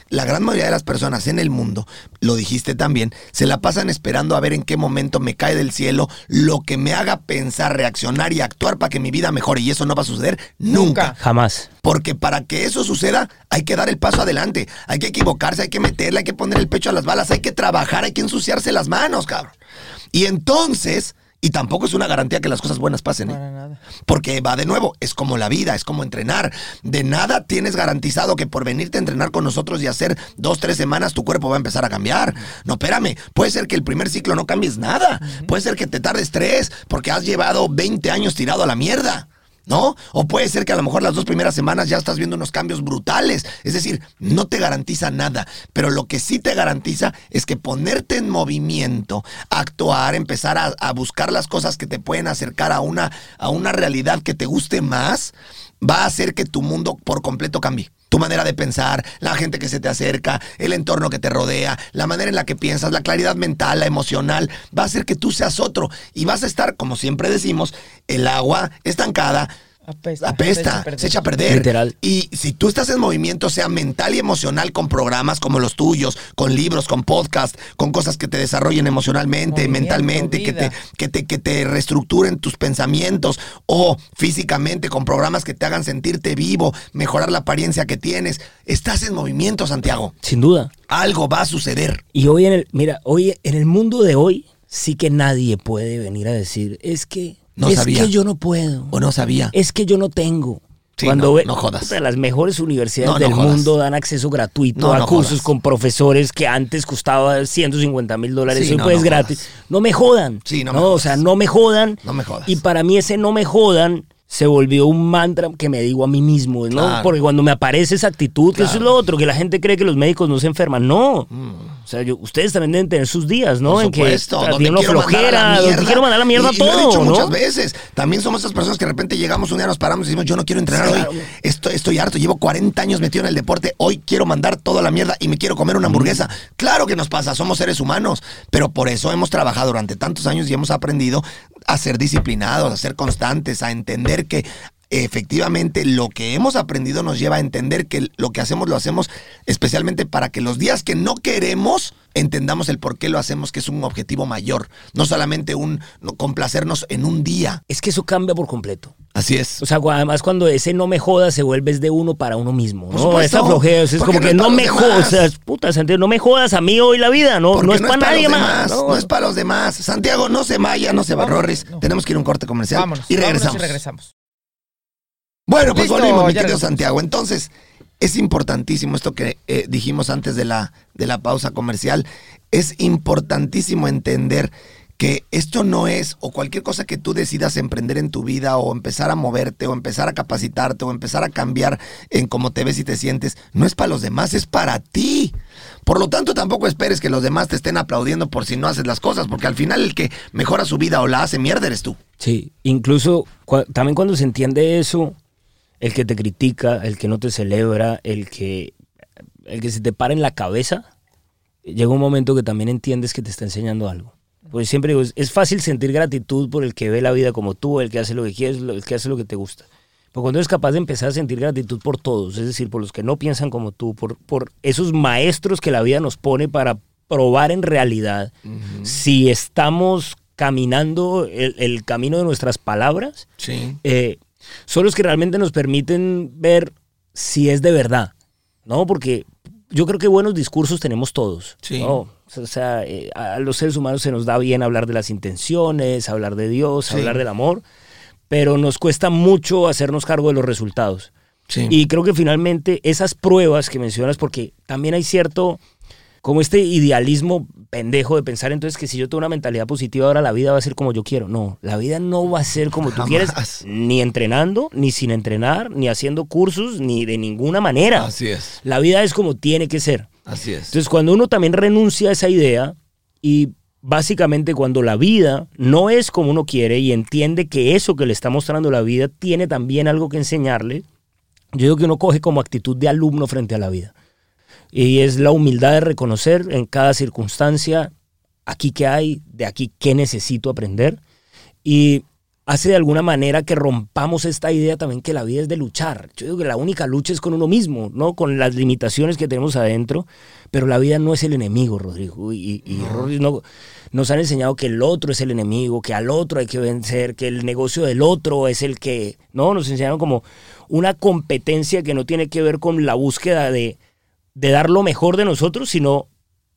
la gran mayoría de las personas en el mundo, lo dijiste también, se la pasan esperando a ver en qué momento me cae del cielo lo que me haga pensar, reaccionar y actuar para que mi vida mejore. Y eso no va a suceder nunca. Nunca. Jamás. Porque para que eso suceda, hay que dar el paso adelante. Hay que equivocarse, hay que meterle, hay que poner el pecho a las balas, hay que trabajar, hay que ensuciarse las manos, cabrón. Y entonces, y tampoco es una garantía que las cosas buenas pasen, ¿eh? Para nada. Porque va de nuevo, es como la vida, es como entrenar. De nada tienes garantizado que por venirte a entrenar con nosotros y hacer dos, tres semanas tu cuerpo va a empezar a cambiar. No, espérame, puede ser que el primer ciclo no cambies nada. Puede ser que te tardes tres porque has llevado 20 años tirado a la mierda. ¿No? O puede ser que a lo mejor las dos primeras semanas ya estás viendo unos cambios brutales. Es decir, no te garantiza nada. Pero lo que sí te garantiza es que ponerte en movimiento, actuar, empezar a, buscar las cosas que te pueden acercar a una, a una realidad que te guste más, va a hacer que tu mundo por completo cambie. Tu manera de pensar, la gente que se te acerca, el entorno que te rodea, la manera en la que piensas, la claridad mental, la emocional, va a hacer que tú seas otro y vas a estar, como siempre decimos, el agua estancada. Apesta. Apesta, se echa a perder. Literal. Y si tú estás en movimiento, sea mental y emocional, con programas como los tuyos, con libros, con podcast, con cosas que te desarrollen emocionalmente, Movimiento, mentalmente, que te, que te, que te reestructuren tus pensamientos o físicamente con programas que te hagan sentirte vivo, mejorar la apariencia que tienes. Estás en movimiento, Santiago. Sin duda. Algo va a suceder. Y hoy en el, mira, hoy en el mundo de hoy, sí que nadie puede venir a decir, es que, No es sabía. que yo no puedo, ¿O no sabía? es que yo no tengo. Sí, Cuando no, jodas. las mejores universidades No, del jodas. mundo dan acceso gratuito a cursos jodas. con profesores que antes costaba 150 mil dólares, Sí, hoy no gratis. jodas. No me jodan. Sí, no me O sea, no me jodan. No me jodas. Y para mí ese no me jodan se volvió un mantra que me digo a mí mismo, ¿no? Claro. Porque cuando me aparece esa actitud, que eso es. Mm. lo otro, que la gente cree que los médicos no se enferman. No. O sea, yo- ustedes también deben tener sus días, ¿no? Por en que supuesto, o sea, donde tiene una quiero mandar a la flojera, donde quiero mandar la mierda y, y lo he todo, dicho ¿no? muchas veces. También somos esas personas que de repente llegamos un día, nos paramos y decimos, yo no quiero entrenar Claro. hoy. Estoy, estoy harto, llevo 40 años metido en el deporte, hoy quiero mandar toda la mierda y me quiero comer una hamburguesa. Claro que nos pasa, somos seres humanos, pero por eso hemos trabajado durante tantos años y hemos aprendido a ser disciplinados, a ser constantes, a entender que efectivamente lo que hemos aprendido nos lleva a entender que lo que hacemos lo hacemos especialmente para que los días que no queremos entendamos el por qué lo hacemos, que es un objetivo mayor, no solamente un no, complacernos en un día. Es que eso cambia por completo. Así es. O sea, además cuando ese no me jodas se vuelve es de uno para uno mismo, Por ¿no? Esa flojera, es como que no me jodas, puta, Santiago, no me jodas a mí hoy la vida, no, no es para para nadie más. no. es para los demás. Santiago, no se vaya, no se no. Tenemos que ir a un corte comercial Vámonos. y vámonos regresamos. y regresamos. Bueno, pues Listo, volvimos, mi querido. Santiago. Entonces, es importantísimo esto que eh, dijimos antes de la, de la pausa comercial. Es importantísimo entender que esto no es, o cualquier cosa que tú decidas emprender en tu vida, o empezar a moverte, o empezar a capacitarte, o empezar a cambiar en cómo te ves y te sientes, no es para los demás, es para ti. Por lo tanto, tampoco esperes que los demás te estén aplaudiendo por si no haces las cosas, porque al final el que mejora su vida o la hace mierda eres tú. Sí, incluso también cuando se entiende eso, el que te critica, el que no te celebra, el que, el que se te para en la cabeza, llega un momento que también entiendes que te está enseñando algo. Porque siempre digo, es, fácil sentir gratitud por el que ve la vida como tú, el que hace lo que quieres, el que hace lo que te gusta. Pero cuando eres capaz de empezar a sentir gratitud por todos, es decir, por los que no piensan como tú, por, por esos maestros que la vida nos pone para probar en realidad si estamos caminando el, el camino de nuestras palabras, Sí. eh, son los que realmente nos permiten ver si es de verdad, ¿no? Porque yo creo que buenos discursos tenemos todos, Sí. ¿no? O sea, eh, a los seres humanos se nos da bien hablar de las intenciones, hablar de Dios, Sí. hablar del amor, pero nos cuesta mucho hacernos cargo de los resultados. Sí. Y creo que finalmente esas pruebas que mencionas, porque también hay cierto, como este idealismo pendejo de pensar entonces que si yo tengo una mentalidad positiva ahora la vida va a ser como yo quiero. No, la vida no va a ser como tú quieres, ni entrenando, ni sin entrenar, ni haciendo cursos, ni de ninguna manera. Así es. La vida es como tiene que ser. Así es. Entonces, cuando uno también renuncia a esa idea y básicamente cuando la vida no es como uno quiere y entiende que eso que le está mostrando la vida tiene también algo que enseñarle, yo digo que uno coge como actitud de alumno frente a la vida. Y es la humildad de reconocer en cada circunstancia aquí qué hay, de aquí qué necesito aprender. Y hace de alguna manera que rompamos esta idea también que la vida es de luchar. Yo digo que la única lucha es con uno mismo, ¿no? Con las limitaciones que tenemos adentro, pero la vida no es el enemigo, Rodrigo. Y, y Rodrigo no- nos han enseñado que el otro es el enemigo, que al otro hay que vencer, que el negocio del otro es el que, ¿no? Nos enseñaron como una competencia que no tiene que ver con la búsqueda de, de dar lo mejor de nosotros, sino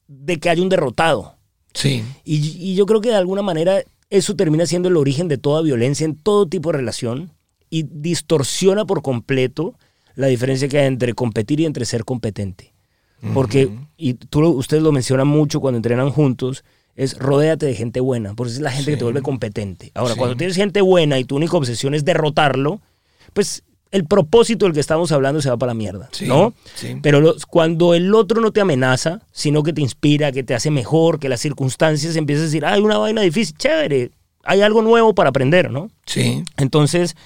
de que haya un derrotado. Sí. Y, y yo creo que de alguna manera eso termina siendo el origen de toda violencia en todo tipo de relación y distorsiona por completo la diferencia que hay entre competir y entre ser competente. Porque, y tú, ustedes lo mencionan mucho cuando entrenan juntos, es rodéate de gente buena, porque es la gente que te vuelve competente. Ahora, Sí. cuando tienes gente buena y tu única obsesión es derrotarlo, pues el propósito del que estamos hablando se va para la mierda, Sí, ¿no? sí. Pero los- cuando el otro no te amenaza, sino que te inspira, que te hace mejor, que las circunstancias empiezas a decir, hay una vaina difícil, chévere, hay algo nuevo para aprender, ¿no? Sí. Entonces,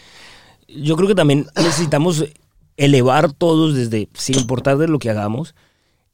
yo creo que también necesitamos elevar todos desde, sin importar de lo que hagamos,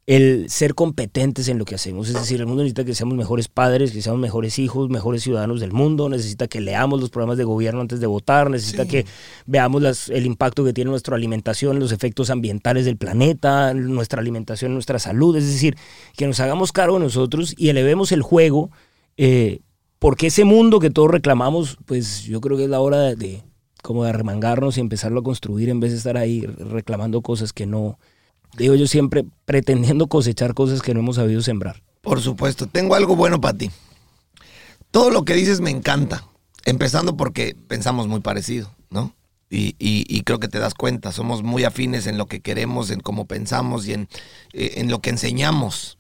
el ser competentes en lo que hacemos. Es decir, el mundo necesita que seamos mejores padres, que seamos mejores hijos, mejores ciudadanos del mundo, necesita que leamos los programas de gobierno antes de votar, necesita Sí. que veamos las- el impacto que tiene nuestra alimentación, los efectos ambientales del planeta, nuestra alimentación, nuestra salud. Es decir, que nos hagamos cargo de nosotros y elevemos el juego, eh, porque ese mundo que todos reclamamos, pues yo creo que es la hora de, de como de arremangarnos y empezarlo a construir en vez de estar ahí reclamando cosas que no, digo yo siempre, pretendiendo cosechar cosas que no hemos sabido sembrar. Por supuesto. Tengo algo bueno para ti. Todo lo que dices me encanta. Empezando porque pensamos muy parecido, ¿no? Y, y- y creo que te das cuenta, somos muy afines en lo que queremos, en cómo pensamos y en, eh, en lo que enseñamos.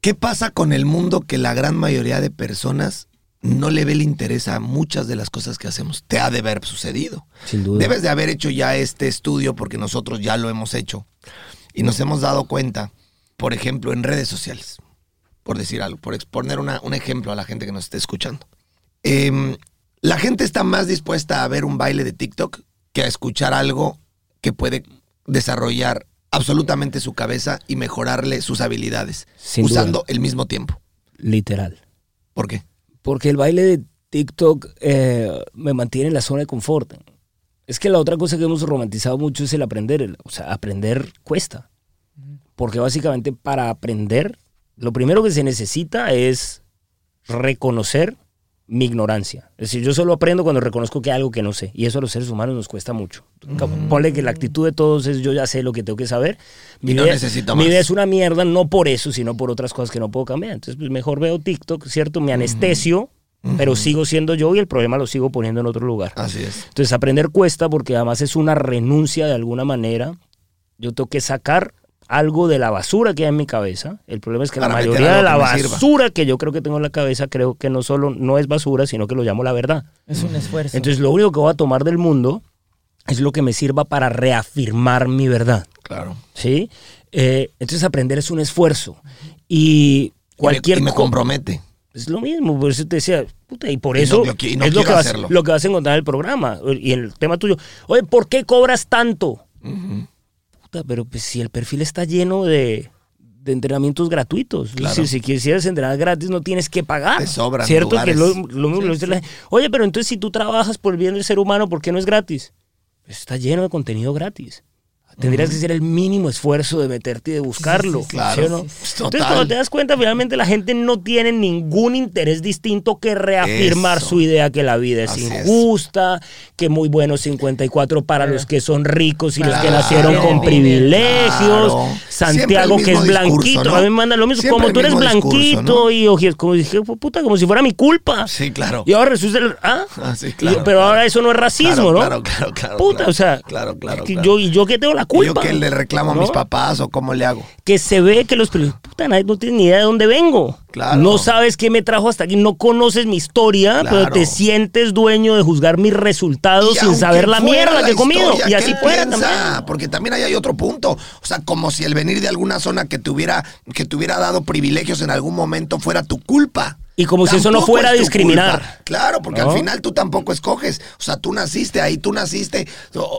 ¿Qué pasa con el mundo que la gran mayoría de personas no le ve el interés a muchas de las cosas que hacemos? Te ha de haber sucedido. Sin duda. Debes de haber hecho ya este estudio porque nosotros ya lo hemos hecho y nos hemos dado cuenta, por ejemplo, en redes sociales, por decir algo, por exponer una- un ejemplo a la gente que nos esté escuchando. Em, la gente está más dispuesta a ver un baile de TikTok que a escuchar algo que puede desarrollar absolutamente su cabeza y mejorarle sus habilidades Sin usando duda. el mismo tiempo. Literal. ¿Por qué? Porque el baile de TikTok eh, me mantiene en la zona de confort. Es que la otra cosa que hemos romantizado mucho es el aprender. O sea, aprender cuesta. Porque básicamente para aprender, lo primero que se necesita es reconocer mi ignorancia. Es decir, yo solo aprendo cuando reconozco que hay algo que no sé. Y eso a los seres humanos nos cuesta mucho. Mm. Ponle que la actitud de todos es yo ya sé lo que tengo que saber. Mi, Y no vida, necesito mi más. vida es una mierda, no por eso, sino por otras cosas que no puedo cambiar. Entonces, pues mejor veo TikTok, ¿cierto? Me anestesio, pero sigo siendo yo y el problema lo sigo poniendo en otro lugar. Así es. Entonces aprender cuesta porque además es una renuncia de alguna manera. Yo tengo que sacar algo de la basura que hay en mi cabeza. El problema es que la Para mayoría de la sirva. basura que yo creo que tengo en la cabeza creo que no solo no es basura, sino que lo llamo la verdad. Es un esfuerzo. Entonces lo único que voy a tomar del mundo es lo que me sirva para reafirmar mi verdad. Claro. ¿Sí? Eh, entonces aprender es un esfuerzo. Y cualquier y me, y me co- compromete. Es lo mismo, por eso te decía, puta, y por Y eso y no es lo que, vas, hacerlo. lo que vas a encontrar en el programa. Y en el tema tuyo, oye, ¿por qué cobras tanto? Puta, pero pues si el perfil está lleno de, de entrenamientos gratuitos. Claro. Si, si quisieras entrenar gratis, no tienes que pagar. Te sobran ¿Cierto? Que lo, lo mismo. Oye, pero entonces si tú trabajas por el bien del ser humano, ¿por qué no es gratis? Pues está lleno de contenido gratis. Tendrías que hacer el mínimo esfuerzo de meterte y de buscarlo. sí, sí, claro. Entonces, cuando te das cuenta, finalmente la gente no tiene ningún interés distinto que reafirmar Eso. su idea que la vida es Así es. injusta, que muy bueno 54 para los que son ricos y los que nacieron con privilegios. Claro. Santiago, que es mismo discurso, blanquito. ¿no? A mí me manda lo mismo. Siempre como tú eres discurso, blanquito ¿no? y oye, como dije, puta, como si fuera mi culpa. Sí, claro. Y ahora resulta. el- ¿ah? Ah, Y claro, pero ahora eso no es racismo, ¿no? claro, claro, claro, Puta, o sea. Claro, claro. Yo, y yo que tengo la ¿Y culpa. yo que le reclamo a mis papás o cómo le hago? que se ve que los periodistas, puta, nadie no tiene ni idea de dónde vengo. Claro. No sabes qué me trajo hasta aquí, no conoces mi historia, Claro. pero te sientes dueño de juzgar mis resultados Y sin saber la mierda la que he comido. Y así fuera piensa, también. Porque también ahí hay otro punto. O sea, como si el venir de alguna zona que te hubiera, que te hubiera dado privilegios en algún momento fuera tu culpa. Y como si eso no fuera es tu discriminar. culpa. Claro, porque ¿No? al final tú tampoco escoges. O sea, tú naciste ahí, tú naciste.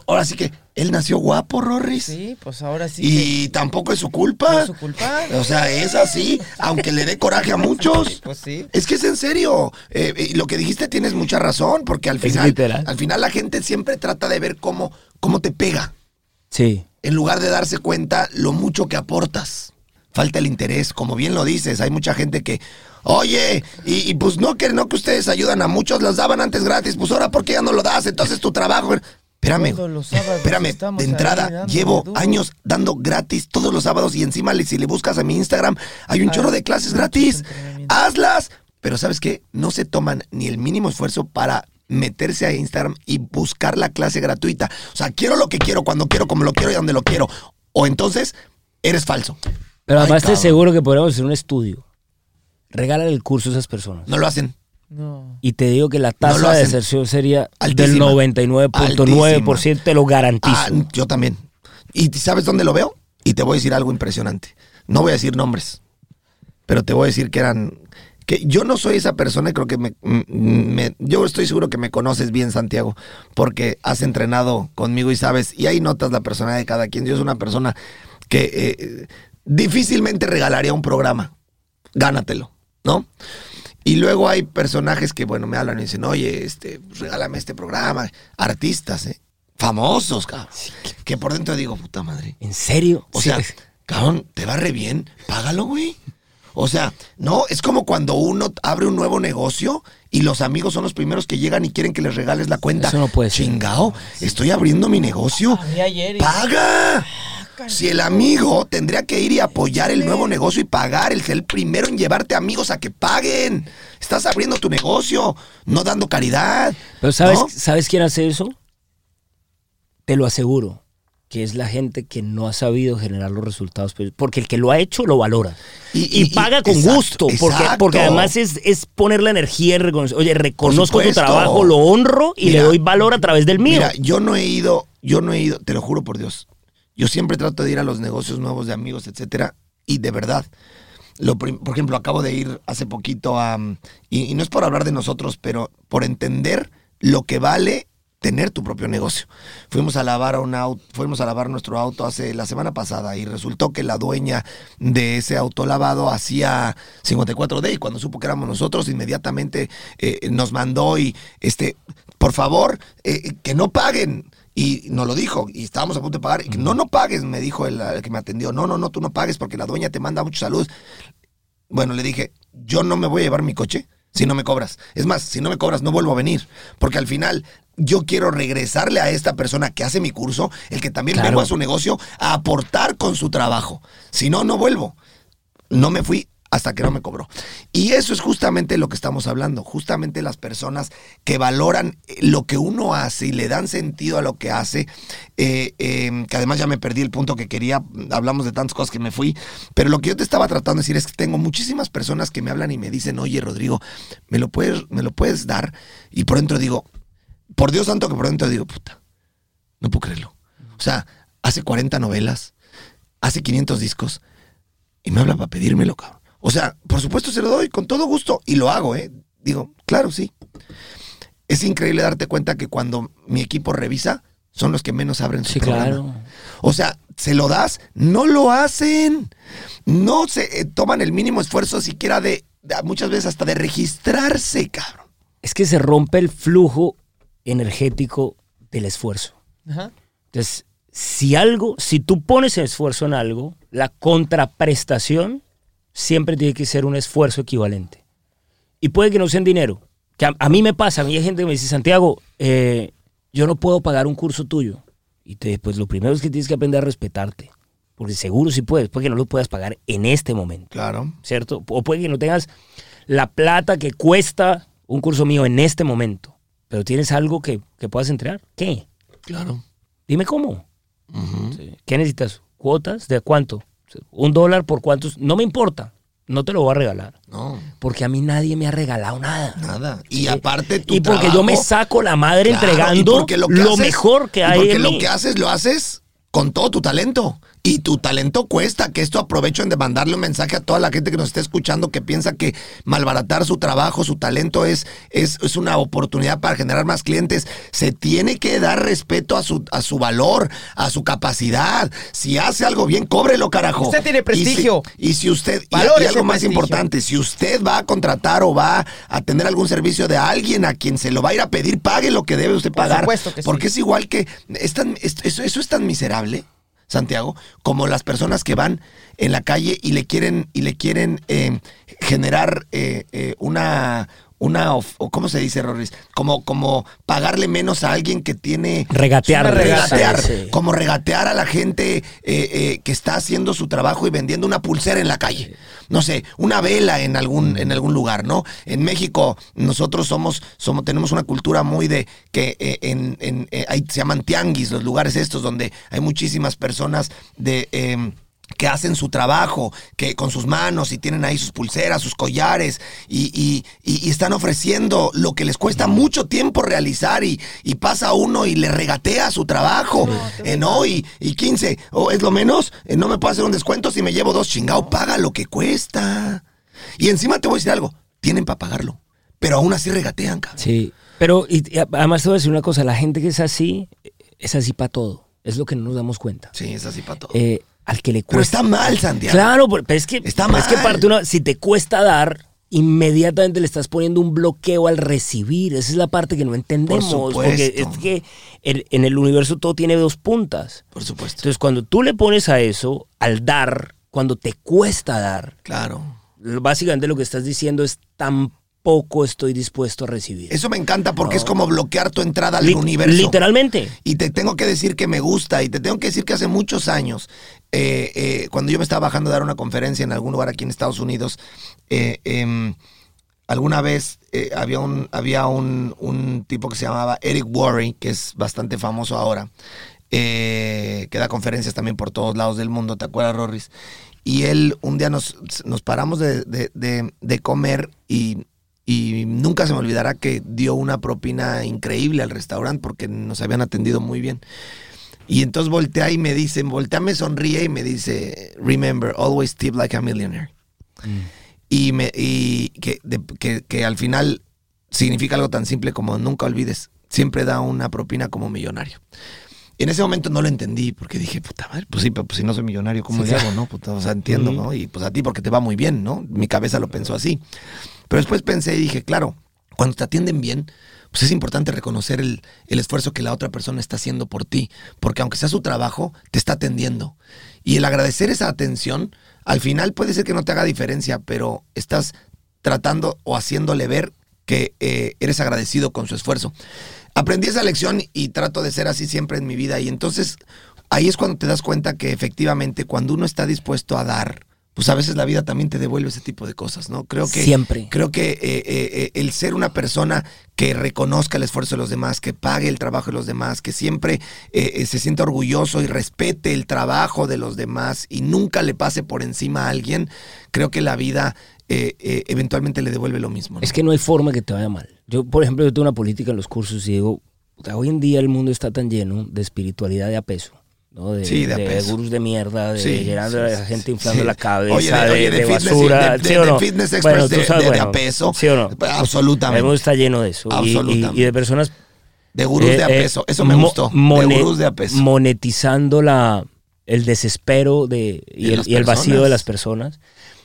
Ahora sí que él nació guapo, Rorris. Sí, pues ahora sí. Y tampoco es su culpa. No es su culpa. O sea, es así, aunque le dé coraje a [laughs] muchos. Pues sí. Es que es en serio. Eh, y lo que dijiste tienes mucha razón, porque al Es final, literal. al final la gente siempre trata de ver cómo, cómo te pega, Sí. en lugar de darse cuenta lo mucho que aportas. Falta el interés, como bien lo dices, hay mucha gente que, oye, y, y pues no que no que ustedes ayudan a muchos, los daban antes gratis, pues ahora ¿por qué ya no lo das? Entonces tu trabajo. Espérame, sábados espérame, de entrada, llevo duro. años dando gratis todos los sábados y encima le- si le buscas a mi Instagram, hay un Hay chorro de clases gratis. Hazlas. Pero ¿sabes qué? No se toman ni el mínimo esfuerzo para meterse a Instagram y buscar la clase gratuita. O sea, quiero lo que quiero, cuando quiero, como lo quiero y donde lo quiero. O entonces, eres falso. Pero además te cabrón. aseguro que podríamos hacer un estudio. Regálale el curso a esas personas. No lo hacen. No. Y te digo que la tasa de deserción sería Altísima. del 99.9%, te lo garantizo. Ah, yo también. ¿Y sabes dónde lo veo? Y te voy a decir algo impresionante. No voy a decir nombres, pero te voy a decir que eran... Que yo no soy esa persona y creo que me, me- Yo estoy seguro que me conoces bien, Santiago, porque has entrenado conmigo y sabes, y ahí notas la personalidad de cada quien. Yo soy una persona que eh, difícilmente regalaría un programa. Gánatelo, ¿no? Y luego hay personajes que, bueno, me hablan y dicen, oye, este, regálame este programa. Artistas, ¿eh? Famosos, cabrón. Que por dentro digo, puta madre. ¿En serio? O Sí. sea, cabrón, te va re bien, págalo, güey. O sea, no, es como cuando uno abre un nuevo negocio y los amigos son los primeros que llegan y quieren que les regales la cuenta. Eso no puede ser. Chingao, estoy abriendo mi negocio. Abrí ayer y- ¡Paga! Si el amigo tendría que ir y apoyar el nuevo negocio y pagar, el ser el primero en llevarte amigos a que paguen. Estás abriendo tu negocio, no dando caridad. Pero ¿sabes, ¿no? ¿sabes quién hace eso? Te lo aseguro, que es la gente que no ha sabido generar los resultados, pues, porque el que lo ha hecho lo valora. Y- Y, y- y- paga con exacto, gusto, porque, exacto. porque además es, es poner la energía en reconocer. Oye, reconozco tu trabajo, lo honro y Mira, le doy valor a través del mío. Mira, yo no he ido, yo no he ido, te lo juro por Dios. Yo siempre trato de ir a los negocios nuevos de amigos, etcétera, y de verdad. Lo por ejemplo, acabo de ir hace poquito a. mm, Y, y no es por hablar de nosotros, pero por entender lo que vale tener tu propio negocio. Fuimos a lavar un auto, fuimos a lavar nuestro auto hace la semana pasada y resultó que la dueña de ese auto lavado hacía 54D y cuando supo que éramos nosotros inmediatamente eh, nos mandó y este, por favor, eh, que no paguen. Y nos lo dijo, y estábamos a punto de pagar. Y no, no pagues, me dijo el, el que me atendió. No, no, no, tú no pagues porque la dueña te manda mucha salud. Bueno, le dije, yo no me voy a llevar mi coche si no me cobras. Es más, si no me cobras, no vuelvo a venir. Porque al final yo quiero regresarle a esta persona que hace mi curso, el que también Claro. vengo a su negocio, a aportar con su trabajo. Si no, no vuelvo. No me fui hasta que no me cobró. Y eso es justamente lo que estamos hablando, justamente las personas que valoran eh, lo que uno hace y le dan sentido a lo que hace, eh, eh, que además ya me perdí el punto que quería, hablamos de tantas cosas que me fui, pero lo que yo te estaba tratando de decir es que tengo muchísimas personas que me hablan y me dicen, oye Rodrigo, ¿me lo puedes, me lo puedes dar? Y por dentro digo, por Dios santo que por dentro digo, puta, no puedo creerlo. O sea, hace 40 novelas, hace 500 discos y me habla para pedírmelo, cabrón. O sea, por supuesto se lo doy con todo gusto y lo hago, ¿eh? Digo, claro, sí. Es increíble darte cuenta que cuando mi equipo revisa, son los que menos abren su Sí, programa. claro. O sea, se lo das, no lo hacen. No se eh, toman el mínimo esfuerzo siquiera de, de- muchas veces hasta de registrarse, cabrón. Es que se rompe el flujo energético del esfuerzo. Ajá. Entonces, si algo, si tú pones esfuerzo en algo, la contraprestación siempre tiene que ser un esfuerzo equivalente. Y puede que no sea en dinero. Que a, a mí me pasa, a mí hay gente que me dice, Santiago, eh, yo no puedo pagar un curso tuyo. Y te, pues lo primero es que tienes que aprender a respetarte. Porque seguro sí puedes, puede que no lo puedas pagar en este momento. Claro. ¿cierto? O puede que no tengas la plata que cuesta un curso mío en este momento, pero tienes algo que, que puedas entregar. ¿Qué? Claro. Dime cómo. ¿Qué necesitas? ¿Cuotas? ¿De cuánto? ¿Un dólar por cuántos? No me importa. No te lo voy a regalar. No, Porque a mí nadie me ha regalado nada. nada. Y aparte tu Y porque yo me saco la madre Claro, entregando lo, que haces- mejor que y hay Porque en lo mí. que haces, lo haces con todo tu talento. Y tu talento cuesta, que esto aprovecho en de mandarle un mensaje a toda la gente que nos está escuchando que piensa que malbaratar su trabajo, su talento es, es, es una oportunidad para generar más clientes. Se tiene que dar respeto a su, a su valor, a su capacidad. Si hace algo bien, cóbrelo, carajo. Usted tiene Y si- prestigio. Y si, usted, y- y, algo más prestigio. importante, si usted va a contratar o va a tener algún servicio de alguien a quien se lo va a ir a pedir, pague lo que debe usted Por pagar. supuesto que sí. porque es igual que. Es tan- es- eso, eso es tan miserable, Santiago, como las personas que van en la calle y le quieren, y le quieren eh, generar eh, eh, una. Una, of- o ¿cómo se dice, Rorris? Como, como pagarle menos a alguien que tiene Regatear. Regatear, Sí, como regatear a la gente eh, eh, que está haciendo su trabajo y vendiendo una pulsera en la calle. No sé, una vela en algún, en algún lugar, ¿no? En México nosotros somos, somos tenemos una cultura muy de que eh, en, en, ahí se llaman tianguis, los lugares estos donde hay muchísimas personas de... que hacen su trabajo, que con sus manos y tienen ahí sus pulseras, sus collares y, y- y- y están ofreciendo lo que les cuesta mucho tiempo realizar y, y pasa uno y le regatea su trabajo, eh, ¿no? Y, y 15, o es lo menos, eh, no me puedo hacer un descuento si me llevo dos, chingado, paga lo que cuesta. Y encima te voy a decir algo, tienen para pagarlo, pero aún así regatean, cabrón. Sí, pero además te voy a decir una cosa, la gente que es así, es así para todo. Es lo que no nos damos cuenta. Sí, es así para todo. Eh, al que le pero cuesta... está mal, Santiago. Claro, pero es que, Está pero es que mal. parte una, si te cuesta dar, inmediatamente le estás poniendo un bloqueo al recibir. Esa es la parte que no entendemos. porque es que el- en el universo todo tiene dos puntas. Por supuesto. Entonces, cuando tú le pones a eso, al dar, cuando te cuesta dar, Claro. básicamente lo que estás diciendo es tampoco estoy dispuesto a recibir. Eso me encanta porque es como bloquear tu entrada al universo. Literalmente. Y te tengo que decir que me gusta y te tengo que decir que hace muchos años, eh, eh, cuando yo me estaba bajando a dar una conferencia en algún lugar aquí en Estados Unidos, eh, em, alguna vez había, un, había un, un tipo que se llamaba Eric Worre, que es bastante famoso ahora, eh, que da conferencias también por todos lados del mundo, ¿te acuerdas, Rorris? Y él, un día nos, nos paramos de, de- de- de comer y, y nunca se me olvidará que dio una propina increíble al restaurante porque nos habían atendido muy bien. Y entonces voltea y me dice, voltea, me sonríe y me dice, remember, always tip like a millionaire. Y, me, y que, de- que, que al final significa algo tan simple como nunca olvides, siempre da una propina como millonario. Y en ese momento no lo entendí porque dije, puta madre, pues sí, pero pues si no soy millonario, ¿cómo Sí, le hago, no? Puta, o sea, entiendo, ¿no? Y pues a ti porque te va muy bien, ¿no? Mi cabeza lo pensó así. Pero después pensé y dije, claro, cuando te atienden bien, pues es importante reconocer el, esfuerzo que la otra persona está haciendo por ti, porque aunque sea su trabajo, te está atendiendo. Y el agradecer esa atención, al final puede ser que no te haga diferencia, pero estás tratando o haciéndole ver que eh, eres agradecido con su esfuerzo. Aprendí esa lección y trato de ser así siempre en mi vida. Y entonces ahí es cuando te das cuenta que efectivamente cuando uno está dispuesto a dar, pues a veces la vida también te devuelve ese tipo de cosas, ¿no? Creo que Siempre. creo que eh, eh, eh, el ser una persona que reconozca el esfuerzo de los demás, que pague el trabajo de los demás, que siempre eh, se sienta orgulloso y respete el trabajo de los demás y nunca le pase por encima a alguien, creo que la vida eventualmente le devuelve lo mismo. ¿no? Es que no hay forma que te vaya mal. Yo, por ejemplo, yo tengo una política en los cursos y digo, hoy en día el mundo está tan lleno de espiritualidad de apeso. ¿No? De, Sí, de apeso. gurús de mierda, de Sí, llenando sí, a la gente inflando la cabeza, Oye, de, oye, de de fitness basura. ¿sí o no? fitness experts Bueno, de- tú sabes, de- de bueno, apeso. ¿Sí o no? Absolutamente. El mundo está lleno de eso. Y- Y, Absolutamente. y de personas De gurús eh, de eh, apeso. Eso me mo- gustó. de gurús de apeso. Monetizando la, el desespero de, y, el, las y el vacío de las personas.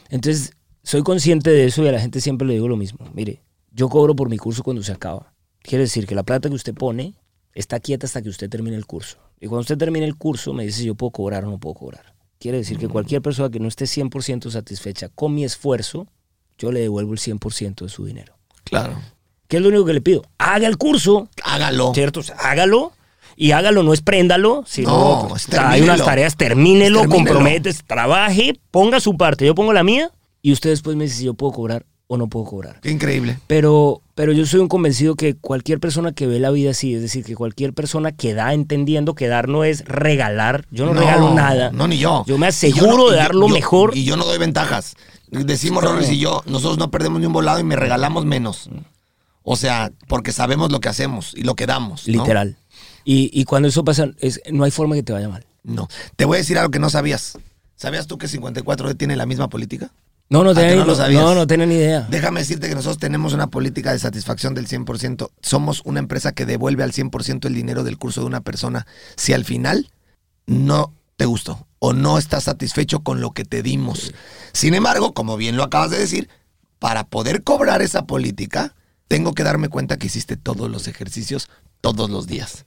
Entonces, soy consciente de eso y a la gente siempre le digo lo mismo. Mire, yo cobro por mi curso cuando se acaba. Quiere decir que la plata que usted pone está quieta hasta que usted termine el curso. Y cuando usted termine el curso, me dice si yo puedo cobrar o no puedo cobrar. Quiere decir que cualquier persona que no esté 100% satisfecha con mi esfuerzo, yo le devuelvo el 100% de su dinero. Claro. ¿Qué es lo único que le pido? Haga el curso, Hágalo. ¿cierto? O sea, hágalo. Y hágalo, no es préndalo, sino No, pues, hay unas tareas, termínelo, Termínelo. comprometes, trabaje, ponga su parte, yo pongo la mía y usted después me dice si yo puedo cobrar o no puedo cobrar. Qué increíble. Pero, pero yo soy un convencido que cualquier persona que ve la vida así, es decir, que cualquier persona que da entendiendo que dar no es regalar, yo no, regalo nada. No, ni yo. Yo me aseguro no- de dar lo mejor. Y yo no doy ventajas. Decimos Claro. Robles y yo, nosotros no perdemos ni un volado y me regalamos menos. O sea, porque sabemos lo que hacemos y lo que damos. ¿no? Literal. Y, y cuando eso pasa, es, no hay forma que te vaya mal. No. Te voy a decir algo que no sabías. ¿Sabías tú que 54D tiene la misma política? No, no ¿A que tenía, no lo no, no tenía ni idea. Déjame decirte que nosotros tenemos una política de satisfacción del 100%. Somos una empresa que devuelve al 100% el dinero del curso de una persona si al final no te gustó o no estás satisfecho con lo que te dimos. Sin embargo, como bien lo acabas de decir, para poder cobrar esa política, tengo que darme cuenta que hiciste todos los ejercicios todos los días.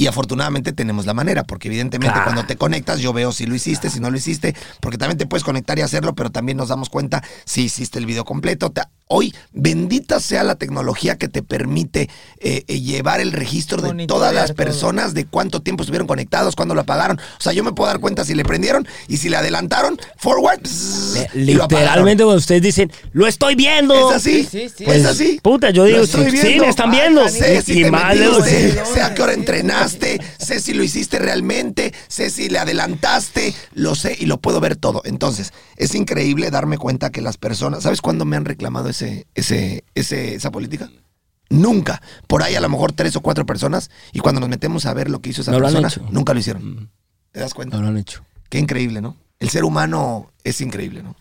Y afortunadamente tenemos la manera, porque evidentemente Claro. cuando te conectas yo veo si lo hiciste, si no lo hiciste, porque también te puedes conectar y hacerlo, pero también nos damos cuenta si hiciste el video completo. Hoy, bendita sea la tecnología que te permite eh, eh, llevar el registro de todas las todo. personas, de cuánto tiempo estuvieron conectados, cuándo lo apagaron. O sea, yo me puedo dar cuenta si le prendieron y si le adelantaron, forward, pss, y. Literalmente cuando ustedes dicen, lo estoy viendo. Es así, Sí, sí, sí. Pues, es así. puta, yo digo, sí, me están viendo. Sé Y- y te más de- metiste, sí. sé a qué sé si lo hiciste realmente, sé si le adelantaste, lo sé y lo puedo ver todo. Entonces, es increíble darme cuenta que las personas, ¿sabes cuándo me han reclamado ese, ese, ese, esa política? Nunca. Por ahí a lo mejor tres o cuatro personas y cuando nos metemos a ver lo que hizo esa No persona. Mm. nunca lo hicieron. ¿Te das cuenta? No lo han hecho. Qué increíble, ¿no? El ser humano es increíble, ¿no?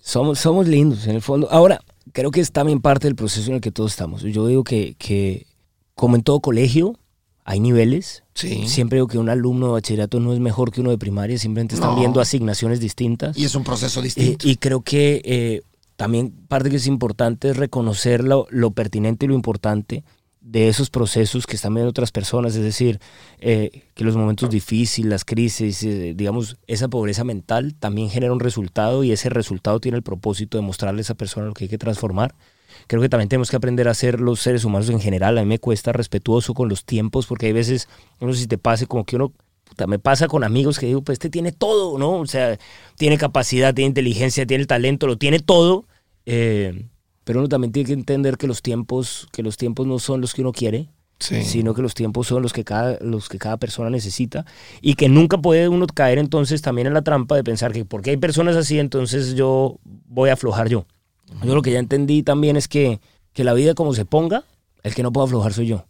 Somos, somos lindos en el fondo. Ahora, creo que es también parte del proceso en el que todos estamos. Yo digo que, que como en todo colegio, hay niveles. Sí. Siempre digo que un alumno de bachillerato no es mejor que uno de primaria, simplemente están No. viendo asignaciones distintas. Y es un proceso Eh, distinto. y creo que eh, también parte que es importante es reconocer lo, lo pertinente y lo importante de esos procesos que están viendo otras personas, es decir, eh, que los momentos difíciles, las crisis, eh, digamos, esa pobreza mental también genera un resultado y ese resultado tiene el propósito de mostrarle a esa persona lo que hay que transformar. Creo que también tenemos que aprender a ser los seres humanos en general. A mí me cuesta respetuoso con los tiempos porque hay veces, no sé si te pase como que uno puta, me pasa con amigos que digo, pues este tiene todo, ¿no? O sea, tiene capacidad, tiene inteligencia, tiene el talento, lo tiene todo. eh, pero uno también tiene que entender que los tiempos, que los tiempos no son los que uno quiere, Sí. sino que los tiempos son los que cada, los que cada persona necesita y que nunca puede uno caer entonces también en la trampa de pensar que porque hay personas así, entonces yo voy a aflojar yo. Yo lo que ya entendí también es que, que la vida como se ponga, el que no puede aflojar soy yo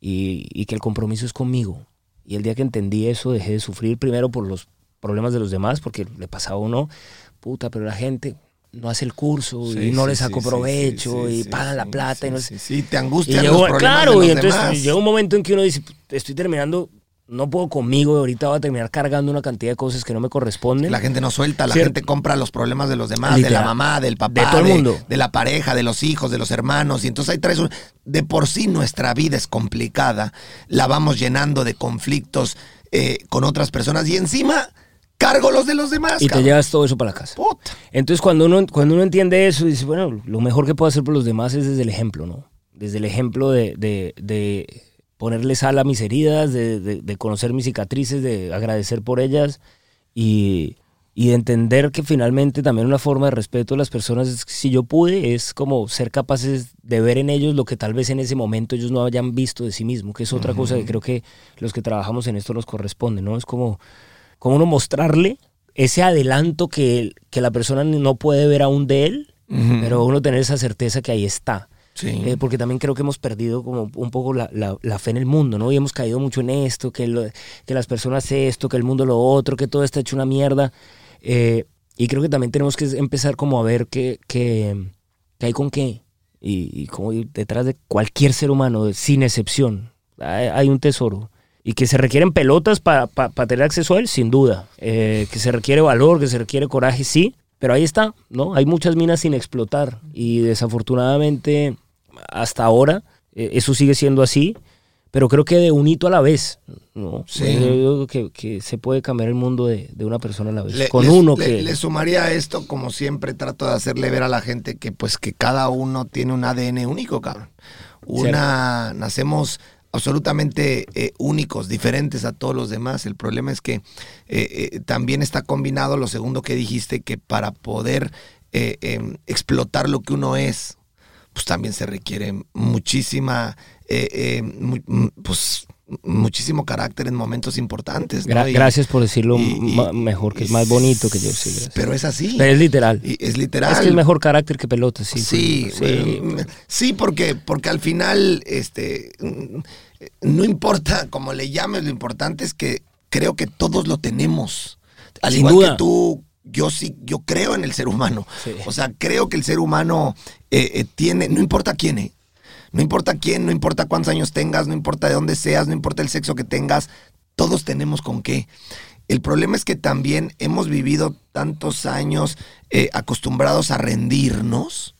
y, y que el compromiso es conmigo. Y el día que entendí eso, dejé de sufrir primero por los problemas de los demás, porque le pasaba uno, puta, pero la gente no hace el curso Sí, y no sí, le saco sí, provecho y pagan la plata y no sí, te y angustian llegó- los problemas claro, de los y entonces demás. llega un momento en que uno dice, estoy terminando, no puedo conmigo, ahorita voy a terminar cargando una cantidad de cosas que no me corresponden. La gente no suelta, la Cierto. gente compra los problemas de los demás, de la mamá, del papá, De todo el mundo. de la pareja, de los hijos, de los hermanos. Y entonces ahí traes un- De por sí nuestra vida es complicada, la vamos llenando de conflictos eh, con otras personas y encima cargo los de los demás. Y te llevas todo eso para la casa. Puta. Entonces, cuando uno, cuando uno entiende eso, dice, bueno, lo mejor que puedo hacer por los demás es desde el ejemplo, ¿no? Desde el ejemplo de, de, de ponerle sal a mis heridas, de, de- de conocer mis cicatrices, de agradecer por ellas y, y de entender que finalmente también una forma de respeto a las personas, es que si yo pude, es como ser capaces de ver en ellos lo que tal vez en ese momento ellos no hayan visto de sí mismo, que es otra cosa que creo que los que trabajamos en esto nos corresponde, ¿no? Es como, como uno mostrarle ese adelanto que, que la persona no puede ver aún de él, pero uno tener esa certeza que ahí está. Sí. Eh, porque también creo que hemos perdido como un poco la, la- la fe en el mundo, ¿no? Y hemos caído mucho en esto, que, lo- que las personas esto, que el mundo lo otro, que todo está hecho una mierda. Eh, y creo que también tenemos que empezar como a ver que, que, que hay con qué. Y, y como detrás de cualquier ser humano, sin excepción, hay, hay un tesoro. Y que se requieren pelotas para tener acceso a él, sin duda. Eh, que se requiere valor, que se requiere coraje, sí. Pero ahí está, ¿no? Hay muchas minas sin explotar. Y desafortunadamente, hasta ahora, eh, eso sigue siendo así. Pero creo que de un hito a la vez, ¿no? Sí. Yo digo que, que se puede cambiar el mundo de, de una persona a la vez. Le- con uno le- que... Le sumaría a esto, como siempre trato de hacerle ver a la gente que pues que cada uno tiene un ADN único, cabrón. Una, nacemos absolutamente eh, únicos, diferentes a todos los demás. El problema es que eh, eh, también está combinado lo segundo que dijiste, que para poder em, explotar lo que uno es, pues también se requiere muchísima, eh, eh, mu- pues muchísimo carácter en momentos importantes. ¿no? Gra- Y- gracias por decirlo y- y- ma- mejor, que es más bonito que yo. Sí, gracias. Pero es así. Pero es literal. Es literal. Es que es mejor carácter que pelota, sí. Sí, sí. eh, sí, porque, porque al final, este, no importa cómo le llames, lo importante es que creo que todos lo tenemos. Al Sin igual duda. que tú, yo sí, yo creo en el ser humano. Sí. O sea, creo que el ser humano eh, eh, tiene, no importa quién, eh, no importa quién, no importa cuántos años tengas, no importa de dónde seas, no importa el sexo que tengas, todos tenemos con qué. El problema es que también hemos vivido tantos años acostumbrados a rendirnos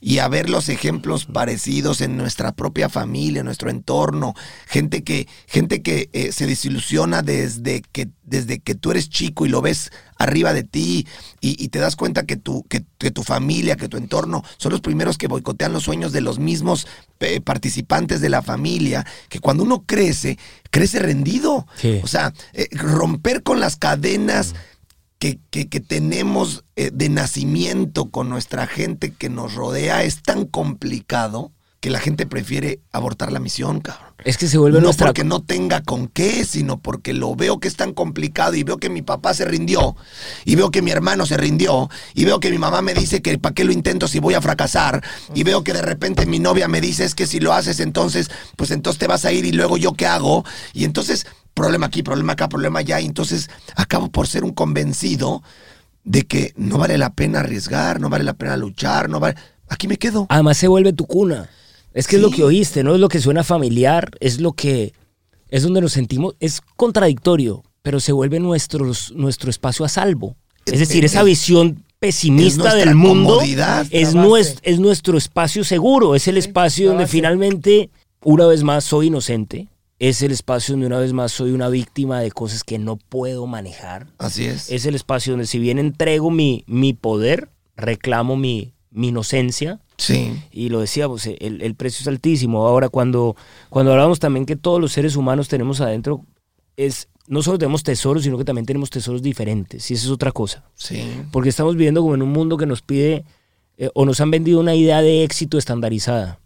y a ver los ejemplos parecidos en nuestra propia familia, en nuestro entorno, gente que, gente que eh, se desilusiona desde que, desde que tú eres chico y lo ves arriba de ti y, y te das cuenta que tu, que, que tu familia, que tu entorno son los primeros que boicotean los sueños de los mismos eh, participantes de la familia, que cuando uno crece, crece rendido. Sí. O sea, eh, romper con las cadenas que, que- que tenemos eh, de nacimiento con nuestra gente que nos rodea es tan complicado que la gente prefiere abortar la misión, cabrón. Es que se vuelve No nuestra... porque no tenga con qué, sino porque lo veo que es tan complicado y veo que mi papá se rindió, y veo que mi hermano se rindió, y veo que mi mamá me dice que para qué lo intento si voy a fracasar, y veo que de repente mi novia me dice es que si lo haces entonces, pues entonces te vas a ir y luego yo qué hago, y entonces problema aquí, problema acá, problema allá, y entonces acabo por ser un convencido de que no vale la pena arriesgar, no vale la pena luchar, no vale... Aquí me quedo. Además se vuelve tu cuna. Es que es lo que oíste, ¿no? Es lo que suena familiar, es lo que... Es donde nos sentimos... Es contradictorio, pero se vuelve nuestros, nuestro espacio a salvo. Es decir, esa Es- visión pesimista del mundo es, Nuestra nues- base. es nuestro espacio seguro, es el espacio donde finalmente, una vez más, soy inocente. Es el espacio donde una vez más soy una víctima de cosas que no puedo manejar. Así es. Es el espacio donde si bien entrego mi, mi poder, reclamo mi, mi inocencia, Sí. y lo decíamos, el, el precio es altísimo. Ahora, cuando, cuando hablamos también que todos los seres humanos tenemos adentro, es no solo tenemos tesoros, sino que también tenemos tesoros diferentes. Y eso es otra cosa. Sí. Porque estamos viviendo como en un mundo que nos pide eh, o nos han vendido una idea de éxito estandarizada,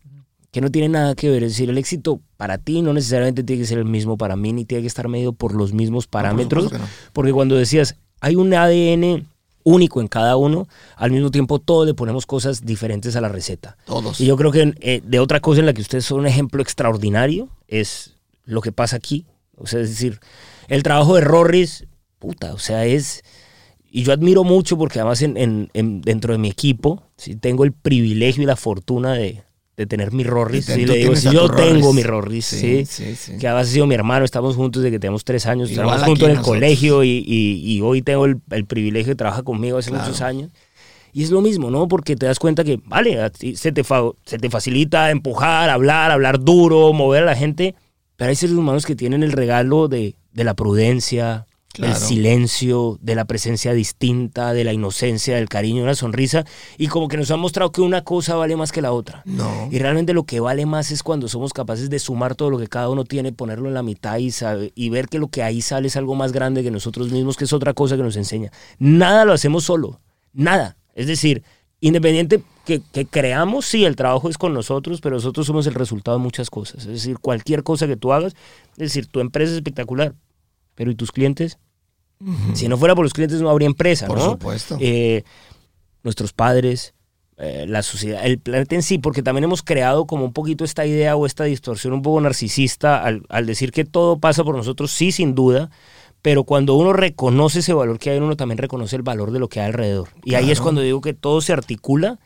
que no tiene nada que ver. Es decir, el éxito para ti no necesariamente tiene que ser el mismo para mí, ni tiene que estar medido por los mismos parámetros. no. Porque cuando decías, hay un ADN único en cada uno, al mismo tiempo todos le ponemos cosas diferentes a la receta. Todos. Y yo creo que eh, de otra cosa en la que ustedes son un ejemplo extraordinario es lo que pasa aquí. O sea, es decir, el trabajo de Rorris, puta, o sea, es... Y yo admiro mucho porque además en, en- en- dentro de mi equipo sí, tengo el privilegio y la fortuna de, de tener mi Rorris. Sí, le digo, si yo tengo mi Rorris, sí, Sí, sí, que además ha sido mi hermano, estamos juntos desde que tenemos tres años, aquí juntos en el nosotros. colegio y, y- y hoy tengo el, el privilegio de trabajar conmigo hace Claro. muchos años. Y es lo mismo, ¿no? Porque te das cuenta que, vale, se te, fa- se te facilita empujar, hablar, hablar duro, mover a la gente, pero hay seres humanos que tienen el regalo de, de la prudencia, Claro. silencio, de la presencia distinta, de la inocencia, del cariño, una sonrisa, y como que nos han mostrado que una cosa vale más que la otra. No. Y realmente lo que vale más es cuando somos capaces de sumar todo lo que cada uno tiene, ponerlo en la mitad y, sabe- y ver que lo que ahí sale es algo más grande que nosotros mismos, que es otra cosa que nos enseña. Nada lo hacemos solo, nada. Es decir, independiente que, que creamos, sí, el trabajo es con nosotros, pero nosotros somos el resultado de muchas cosas. Es decir, cualquier cosa que tú hagas, es decir, tu empresa es espectacular, pero ¿y tus clientes? Si no fuera por los clientes no habría empresa, Por ¿no? supuesto. Eh, nuestros padres, eh, la sociedad, el planeta en sí, porque también hemos creado como un poquito esta idea o esta distorsión un poco narcisista al, al decir que todo pasa por nosotros, sí, sin duda, pero cuando uno reconoce ese valor que hay en uno, también reconoce el valor de lo que hay alrededor. Y ahí es cuando digo que todo se articula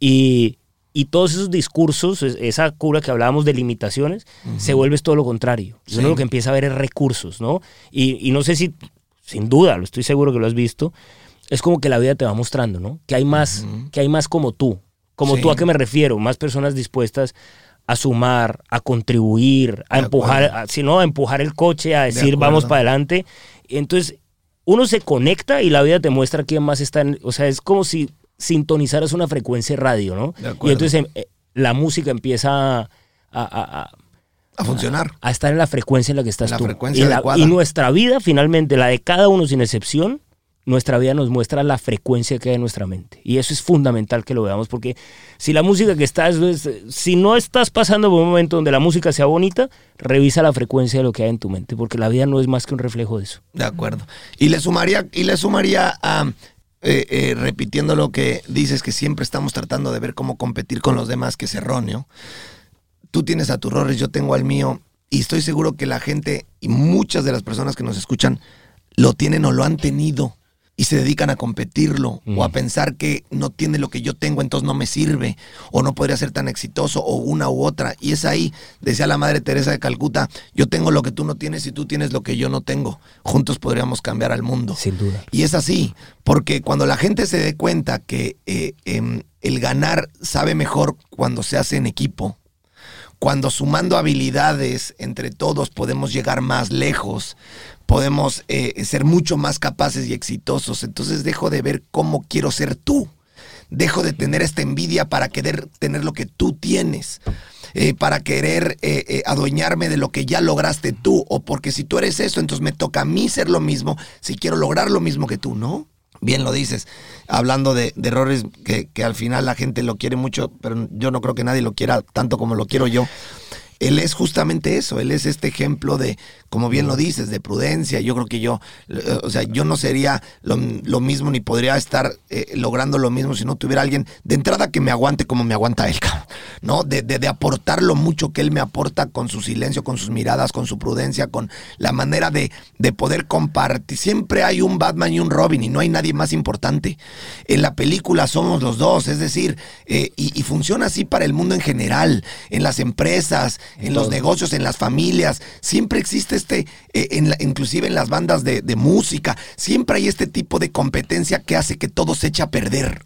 y, y todos esos discursos, es- esa cura que hablábamos de limitaciones, se vuelve todo lo contrario. Y uno Sí. lo que empieza a ver es recursos, ¿no? Y, y no sé si, sin duda, lo estoy seguro que lo has visto, es como que la vida te va mostrando, ¿no? Que hay más, que hay más como tú. Como Sí. tú a qué me refiero, más personas dispuestas a sumar, a contribuir, a De empujar, si no, a empujar el coche, a decir vamos para adelante. Entonces, uno se conecta y la vida te muestra quién más está en, o sea, es como si sintonizaras una frecuencia de radio, ¿no? De Y entonces em, eh, la música empieza a- a- a, A funcionar. a estar en la frecuencia en la que estás En la tú. frecuencia y, la- adecuada. y nuestra vida, finalmente, la de cada uno sin excepción, nuestra vida nos muestra la frecuencia que hay en nuestra mente. Y eso es fundamental que lo veamos, porque si la música que estás, es- si no estás pasando por un momento donde la música sea bonita, revisa la frecuencia de lo que hay en tu mente, porque la vida no es más que un reflejo de eso. De acuerdo. Y le sumaría, y le sumaría a, eh, eh, repitiendo lo que dices, que siempre estamos tratando de ver cómo competir con los demás, que es erróneo. Tú tienes a tu Rorris, yo tengo al mío, y estoy seguro que la gente y muchas de las personas que nos escuchan lo tienen o lo han tenido y se dedican a competirlo o a pensar que no tiene lo que yo tengo, entonces no me sirve, o no podría ser tan exitoso, o una u otra. Y es ahí, decía la Madre Teresa de Calcuta, yo tengo lo que tú no tienes y tú tienes lo que yo no tengo. Juntos podríamos cambiar al mundo. Sin duda. Y es así, porque cuando la gente se dé cuenta que eh, em, el ganar sabe mejor cuando se hace en equipo, cuando sumando habilidades entre todos podemos llegar más lejos, podemos eh, ser mucho más capaces y exitosos. Entonces dejo de ver cómo quiero ser tú. Dejo de tener esta envidia para querer tener lo que tú tienes. eh, para querer eh, eh, adueñarme de lo que ya lograste tú. O porque si tú eres eso, entonces me toca a mí ser lo mismo si quiero lograr lo mismo que tú, ¿no? Bien lo dices, hablando de, errores que al final la gente lo quiere mucho, pero yo no creo que nadie lo quiera tanto como lo quiero yo. Él es justamente eso, él es este ejemplo de, como bien lo dices, de prudencia. Yo creo que yo, eh, o sea, yo no sería lo, lo mismo ni podría estar eh, logrando lo mismo si no tuviera alguien de entrada que me aguante como me aguanta él, [laughs] ¿no? De, de, de aportar lo mucho que él me aporta con su silencio, con sus miradas, con su prudencia, con la manera de, de poder compartir. Siempre hay un Batman y un Robin y no hay nadie más importante. En la película somos los dos, es decir, eh, y, y funciona así para el mundo en general, en las empresas, en los negocios, en las familias. Siempre existe este, eh, en la- inclusive en las bandas de, de música, siempre hay este tipo de competencia que hace que todo se eche a perder.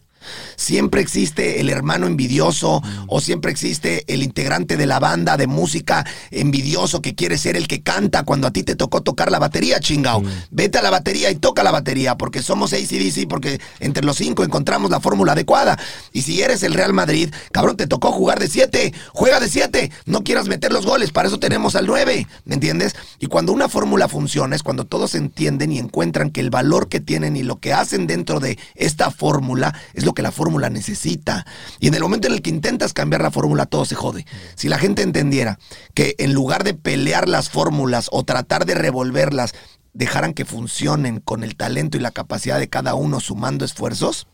Siempre existe el hermano envidioso o siempre existe el integrante de la banda de música envidioso que quiere ser el que canta cuando a ti te tocó tocar la batería, chingao. Vete a la batería y toca la batería porque somos ACDC, porque entre los cinco encontramos la fórmula adecuada. Y si eres el Real Madrid, cabrón, te tocó jugar de siete, juega de siete, no quieras meter los goles, para eso tenemos al nueve, ¿me entiendes? Y cuando una fórmula funciona es cuando todos entienden y encuentran que el valor que tienen y lo que hacen dentro de esta fórmula es lo que la fórmula necesita. Y en el momento en el que intentas cambiar la fórmula, todo se jode. Si la gente entendiera que en lugar de pelear las fórmulas o tratar de revolverlas, dejaran que funcionen con el talento y la capacidad de cada uno sumando esfuerzos,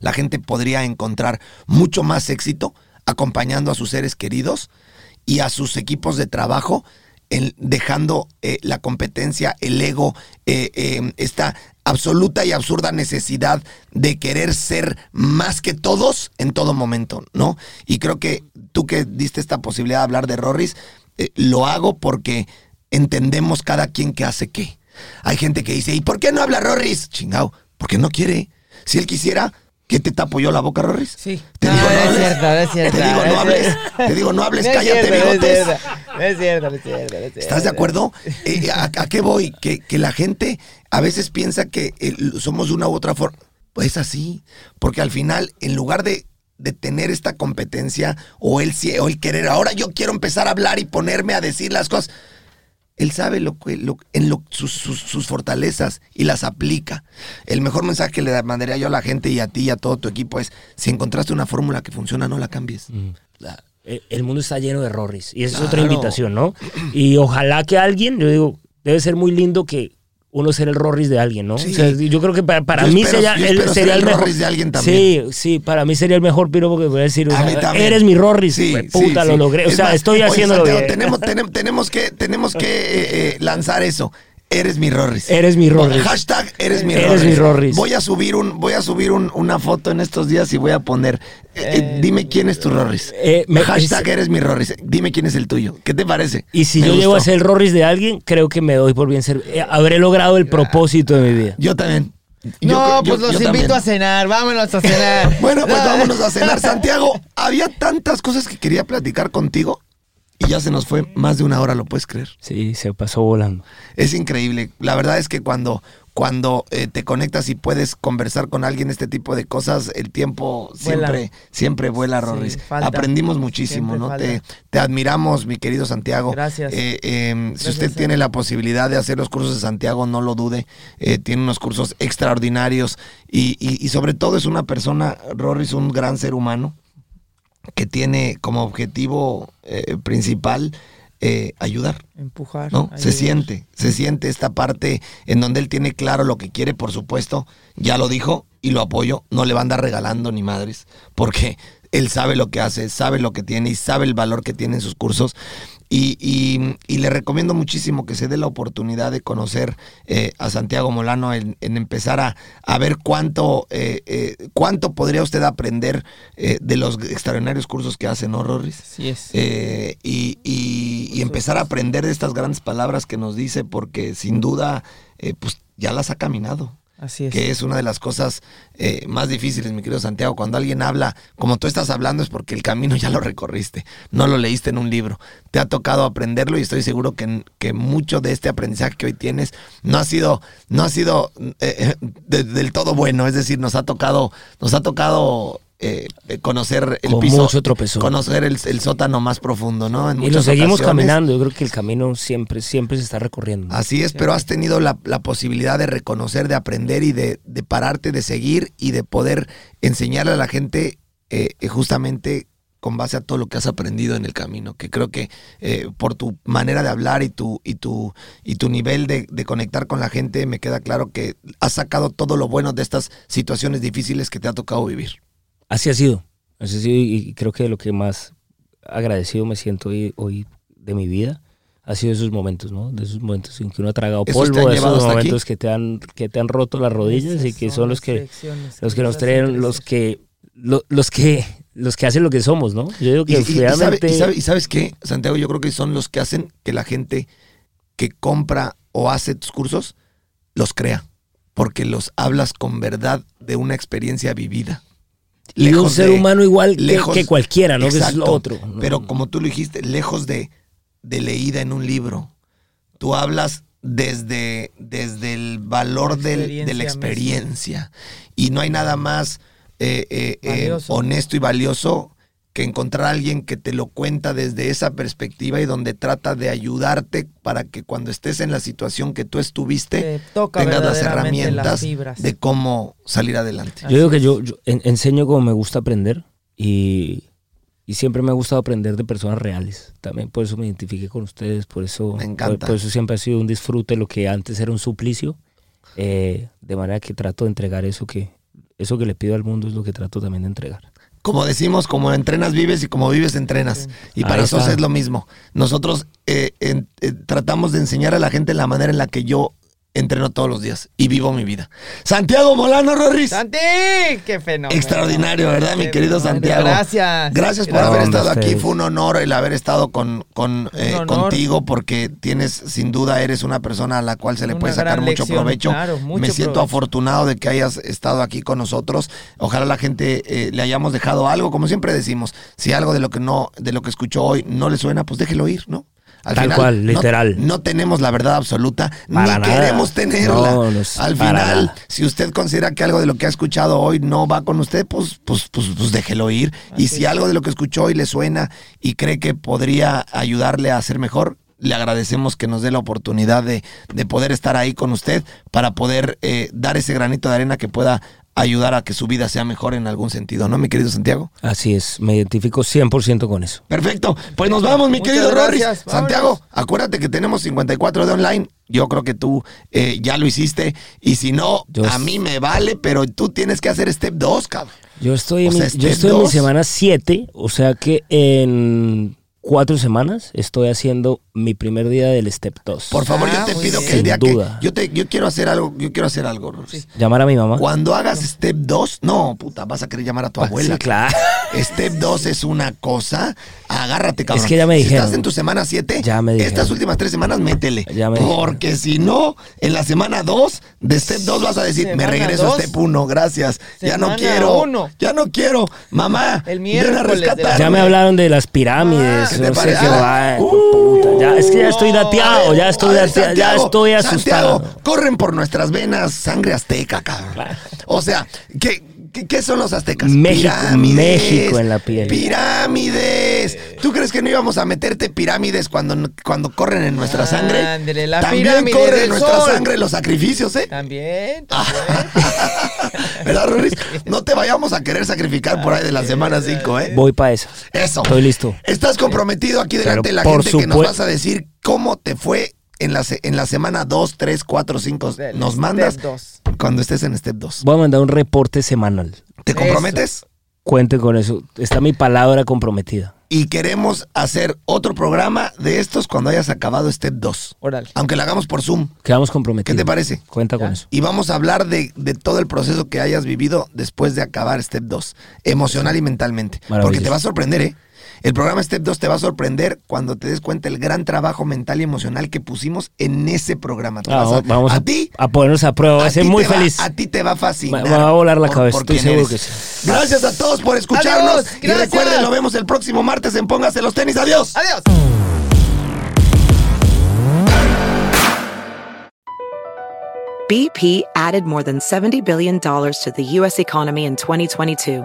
la gente podría encontrar mucho más éxito acompañando a sus seres queridos y a sus equipos de trabajo, en- dejando eh, la competencia, el ego, eh, eh, esta absoluta y absurda necesidad de querer ser más que todos en todo momento, ¿no? Y creo que tú que diste esta posibilidad de hablar de Rorris, eh, lo hago porque entendemos cada quien que hace qué. Hay gente que dice, ¿y por qué no habla Rorris? Chingao, porque no quiere. Si él quisiera, ¿Qué te tapo yo la boca, Rorris? Sí. Te No, digo, no es hables. cierto, no es cierto. Te digo, no es hables. Te digo, no hables, No es cállate, cierto, es bigotes. No es cierto, no es cierto, no es cierto. ¿Estás de acuerdo? Eh, ¿a, a qué voy? Que, que la gente a veces piensa que eh, somos de una u otra forma. Pues es así. Porque al final, en lugar de, de tener esta competencia o el, o el querer, ahora yo quiero empezar a hablar y ponerme a decir las cosas. Él sabe lo que, lo- en lo, sus, sus- sus fortalezas y las aplica. El mejor mensaje que le mandaría yo a la gente y a ti y a todo tu equipo es, si encontraste una fórmula que funciona, no la cambies. La- eh, el mundo está lleno de errores y esa es otra invitación, ¿no? Y ojalá que alguien, yo digo, debe ser muy lindo que uno ser el Rorris de alguien, ¿no? Sí. O sea, yo creo que para, para mí espero- sería, sería el el mejor. Rorris de alguien también. Sí, sí, para mí sería el mejor piropo que voy a decir. o A sea, mí también. eres mi Rorris. Sí, puta, sí, lo logré. O sea, estoy oye, haciéndolo Santiago, bien. Tenemos, [laughs] tenemos, tenemos que, tenemos que eh, eh, lanzar eso. Eres mi Rorris. Eres mi Rorris. Hashtag eres mi Eres Rorris. mi Rorris. Voy a subir un, voy a subir un- una foto en estos días y voy a poner. eh, eh, dime quién es tu Rorris. Eh, me- Hashtag eres mi Rorris. Dime quién es el tuyo. ¿Qué te parece? Y si Me yo llego a ser el Rorris de alguien, creo que me doy por bien ser. eh, habré logrado el propósito de mi vida. Yo también. No, yo- pues los yo invito también. a cenar, vámonos a cenar. [laughs] Bueno, pues No, [laughs] vámonos a cenar. Santiago, había tantas cosas que quería platicar contigo y ya se nos fue más de una hora, ¿lo puedes creer? Sí, se pasó volando. Es increíble. La verdad es que cuando, cuando eh, te conectas y puedes conversar con alguien este tipo de cosas, el tiempo Vuela. siempre, siempre vuela, Rorris. Aprendimos muchísimo, Siempre ¿no? Te, te admiramos, mi querido Santiago. Gracias. Eh, eh, si Gracias, usted tiene la posibilidad de hacer los cursos de Santiago, no lo dude. Eh, tiene unos cursos extraordinarios y, y- y sobre todo es una persona, Rorris, un gran ser humano que tiene como objetivo eh, principal eh, ayudar. Empujar. ¿no? Se siente, se siente esta parte en donde él tiene claro lo que quiere, por supuesto, ya lo dijo y lo apoyo, no le va a andar regalando ni madres, porque él sabe lo que hace, sabe lo que tiene y sabe el valor que tiene en sus cursos. Y, y- y le recomiendo muchísimo que se dé la oportunidad de conocer eh, a Santiago Molano en, en empezar a, a ver cuánto, eh, eh, cuánto podría usted aprender eh, de los extraordinarios cursos que hace, ¿no, Rorris? Así es. Eh, y, y- y empezar a aprender de estas grandes palabras que nos dice, porque sin duda, eh, pues ya las ha caminado. Así es. Que es una de las cosas eh, más difíciles, mi querido Santiago. Cuando alguien habla como tú estás hablando es porque el camino ya lo recorriste, no lo leíste en un libro. Te ha tocado aprenderlo y estoy seguro que, que mucho de este aprendizaje que hoy tienes no ha sido, no ha sido eh, de- del todo bueno. Es decir, nos ha tocado, nos ha tocado eh, eh, conocer el Con piso, mucho tropezón. conocer el, el sótano más profundo, ¿no? En Y lo seguimos ocasiones. caminando. Yo creo que el camino siempre, siempre se está recorriendo. Así es, pero has tenido la, la posibilidad de reconocer, de aprender y de, de pararte, de seguir y de poder enseñarle a la gente eh, eh, justamente con base a todo lo que has aprendido en el camino, que creo que eh, por tu manera de hablar y tu, y tu, y tu nivel de, de conectar con la gente, me queda claro que has sacado todo lo bueno de estas situaciones difíciles que te ha tocado vivir. Así ha sido. Así ha sido y creo que lo que más agradecido me siento hoy, hoy de mi vida ha sido esos momentos, ¿no? De esos momentos en que uno ha tragado ¿Esos te polvo, de llevado esos hasta momentos que te han que te han roto las rodillas y que son los que los que nos traen los que lo- los que los que hacen lo que somos, ¿no? Yo digo que y- y sabe- finalmente y sabe- y sabes qué, Santiago, yo creo que son los que hacen que la gente que compra o hace tus cursos los crea, porque los hablas con verdad de una experiencia vivida. Y un ser de- humano igual que- lejos- que, cualquiera, ¿no? Que es lo Exacto. otro. ¿no? Pero como tú lo dijiste, lejos de, de leída en un libro, tú hablas desde, desde el valor La del- de la experiencia. Y no hay nada más eh, eh, eh, honesto y valioso que encontrar a alguien que te lo cuenta desde esa perspectiva y donde trata de ayudarte para que cuando estés en la situación que tú estuviste, Te toca tengas las herramientas de cómo salir adelante. Yo digo que yo, yo en- enseño como me gusta aprender y, y siempre me ha gustado aprender de personas reales. También por eso me identifiqué con ustedes, por eso, Me encanta. Por, por eso siempre ha sido un disfrute lo que antes era un suplicio. Eh, de manera que trato de entregar eso que, eso que le pido al mundo es lo que trato también de entregar. Como decimos, como entrenas vives y como vives entrenas. Y para eso es lo mismo. Nosotros eh, en- eh, tratamos de enseñar a la gente la manera en la que yo entreno todos los días y vivo mi vida. Santiago Molano Rorris. ¡Santi! ¡Qué fenómeno! Extraordinario, ¿verdad, mi querido fenómeno. Santiago? Gracias. Gracias por haber estado aquí. Fue un honor el haber estado con, con, eh, contigo porque tienes, sin duda, eres una persona a la cual se le Una puede sacar mucho lección, provecho. claro, mucho Me siento provecho. afortunado de que hayas estado aquí con nosotros. Ojalá la gente eh, le hayamos dejado algo, como siempre decimos. Si algo de lo que no, de lo que escuchó hoy no le suena, pues déjelo ir, ¿no? Al Tal cual, literal. No, tenemos la verdad absoluta, Para ni nada. queremos tenerla. No, no es Al final, nada. si usted considera que algo de lo que ha escuchado hoy no va con usted, pues, pues, pues, pues déjelo ir. y si algo de lo que escuchó hoy le suena y cree que podría ayudarle a ser mejor, le agradecemos que nos dé la oportunidad de, de poder estar ahí con usted para poder eh, dar ese granito de arena que pueda ayudar a que su vida sea mejor en algún sentido, ¿no, mi querido Santiago? Así es, me identifico 100% con eso. Perfecto. Pues nos vamos, mi Muchas querido. Vámonos. Santiago, acuérdate que tenemos 54 de online. Yo creo que tú eh, ya lo hiciste. Y si no, Yo a mí me vale, pero tú tienes que hacer step 2, cabrón. Yo estoy, O en, sea, mi, yo estoy en mi semana 7, o sea que en cuatro semanas estoy haciendo mi primer día del Step 2. Por favor, Ah, yo te muy pido bien. que el día Sin duda. que. Yo, te, yo quiero hacer algo, yo quiero hacer algo. Llamar a mi mamá. Cuando hagas step 2, no, puta, vas a querer llamar a tu abuela. Sí, claro. Step 2 es una cosa. Agárrate, cabrón. Es que ya me Si dijeron. estás en tu semana 7, Ya me dijeron. estas últimas tres semanas métele. Ya me dijeron. porque si no, en la semana 2, de Step 2 vas a decir, me regreso dos. a Step 1, gracias. ya no quiero. uno. Ya no quiero. Mamá, El ven a miércoles la-. Ya me hablaron de las pirámides. Ah, ¿qué te no sé parece? qué Ah, va. uh, puta, ya, es que ya estoy dateado, ya estoy ver, dateado, ya estoy asustado. Santiago, corren por nuestras venas sangre azteca, cabrón. O sea, ¿qué, qué, qué son los aztecas? México, México en la piel. Pirámides. ¿Tú crees que no íbamos a meterte pirámides cuando, cuando corren en nuestra sangre? Ándele, la También corren en nuestra sol. sangre los sacrificios, ¿eh? También, Ah. [laughs] también. ¿Verdad, Ruris? [laughs] No te vayamos a querer sacrificar por ahí de la semana 5, ¿eh? Voy para esa. Eso. Estoy listo. Estás comprometido aquí delante de la gente que nos vas a decir cómo te fue en la, en la semana 2, 3, 4, 5. Del Nos step mandas dos. cuando estés en Step 2. Voy a mandar un reporte semanal. ¿Te comprometes? Cuente con eso. Está mi palabra comprometida. Y queremos hacer otro programa de estos cuando hayas acabado Step 2. Órale. Aunque lo hagamos por Zoom. Quedamos comprometidos. ¿Qué te parece? Cuenta con eso. Y vamos a hablar de, de todo el proceso que hayas vivido después de acabar Step 2, emocional y mentalmente. Porque te va a sorprender, ¿eh? El programa Step 2 te va a sorprender cuando te des cuenta el gran trabajo mental y emocional que pusimos en ese programa. Ah, a, vamos a, a ti. a ponernos a prueba. A a ser ti muy te va- feliz. a ti te va a fascinar. Va a volar la cabeza, estoy quién seguro eres. que sí. Gracias a todos por escucharnos. Adiós, y recuerden, lo vemos el próximo martes en Póngase los tenis. Adiós. Adiós. BP added more than $70 billion to the U.S. economy in 2022.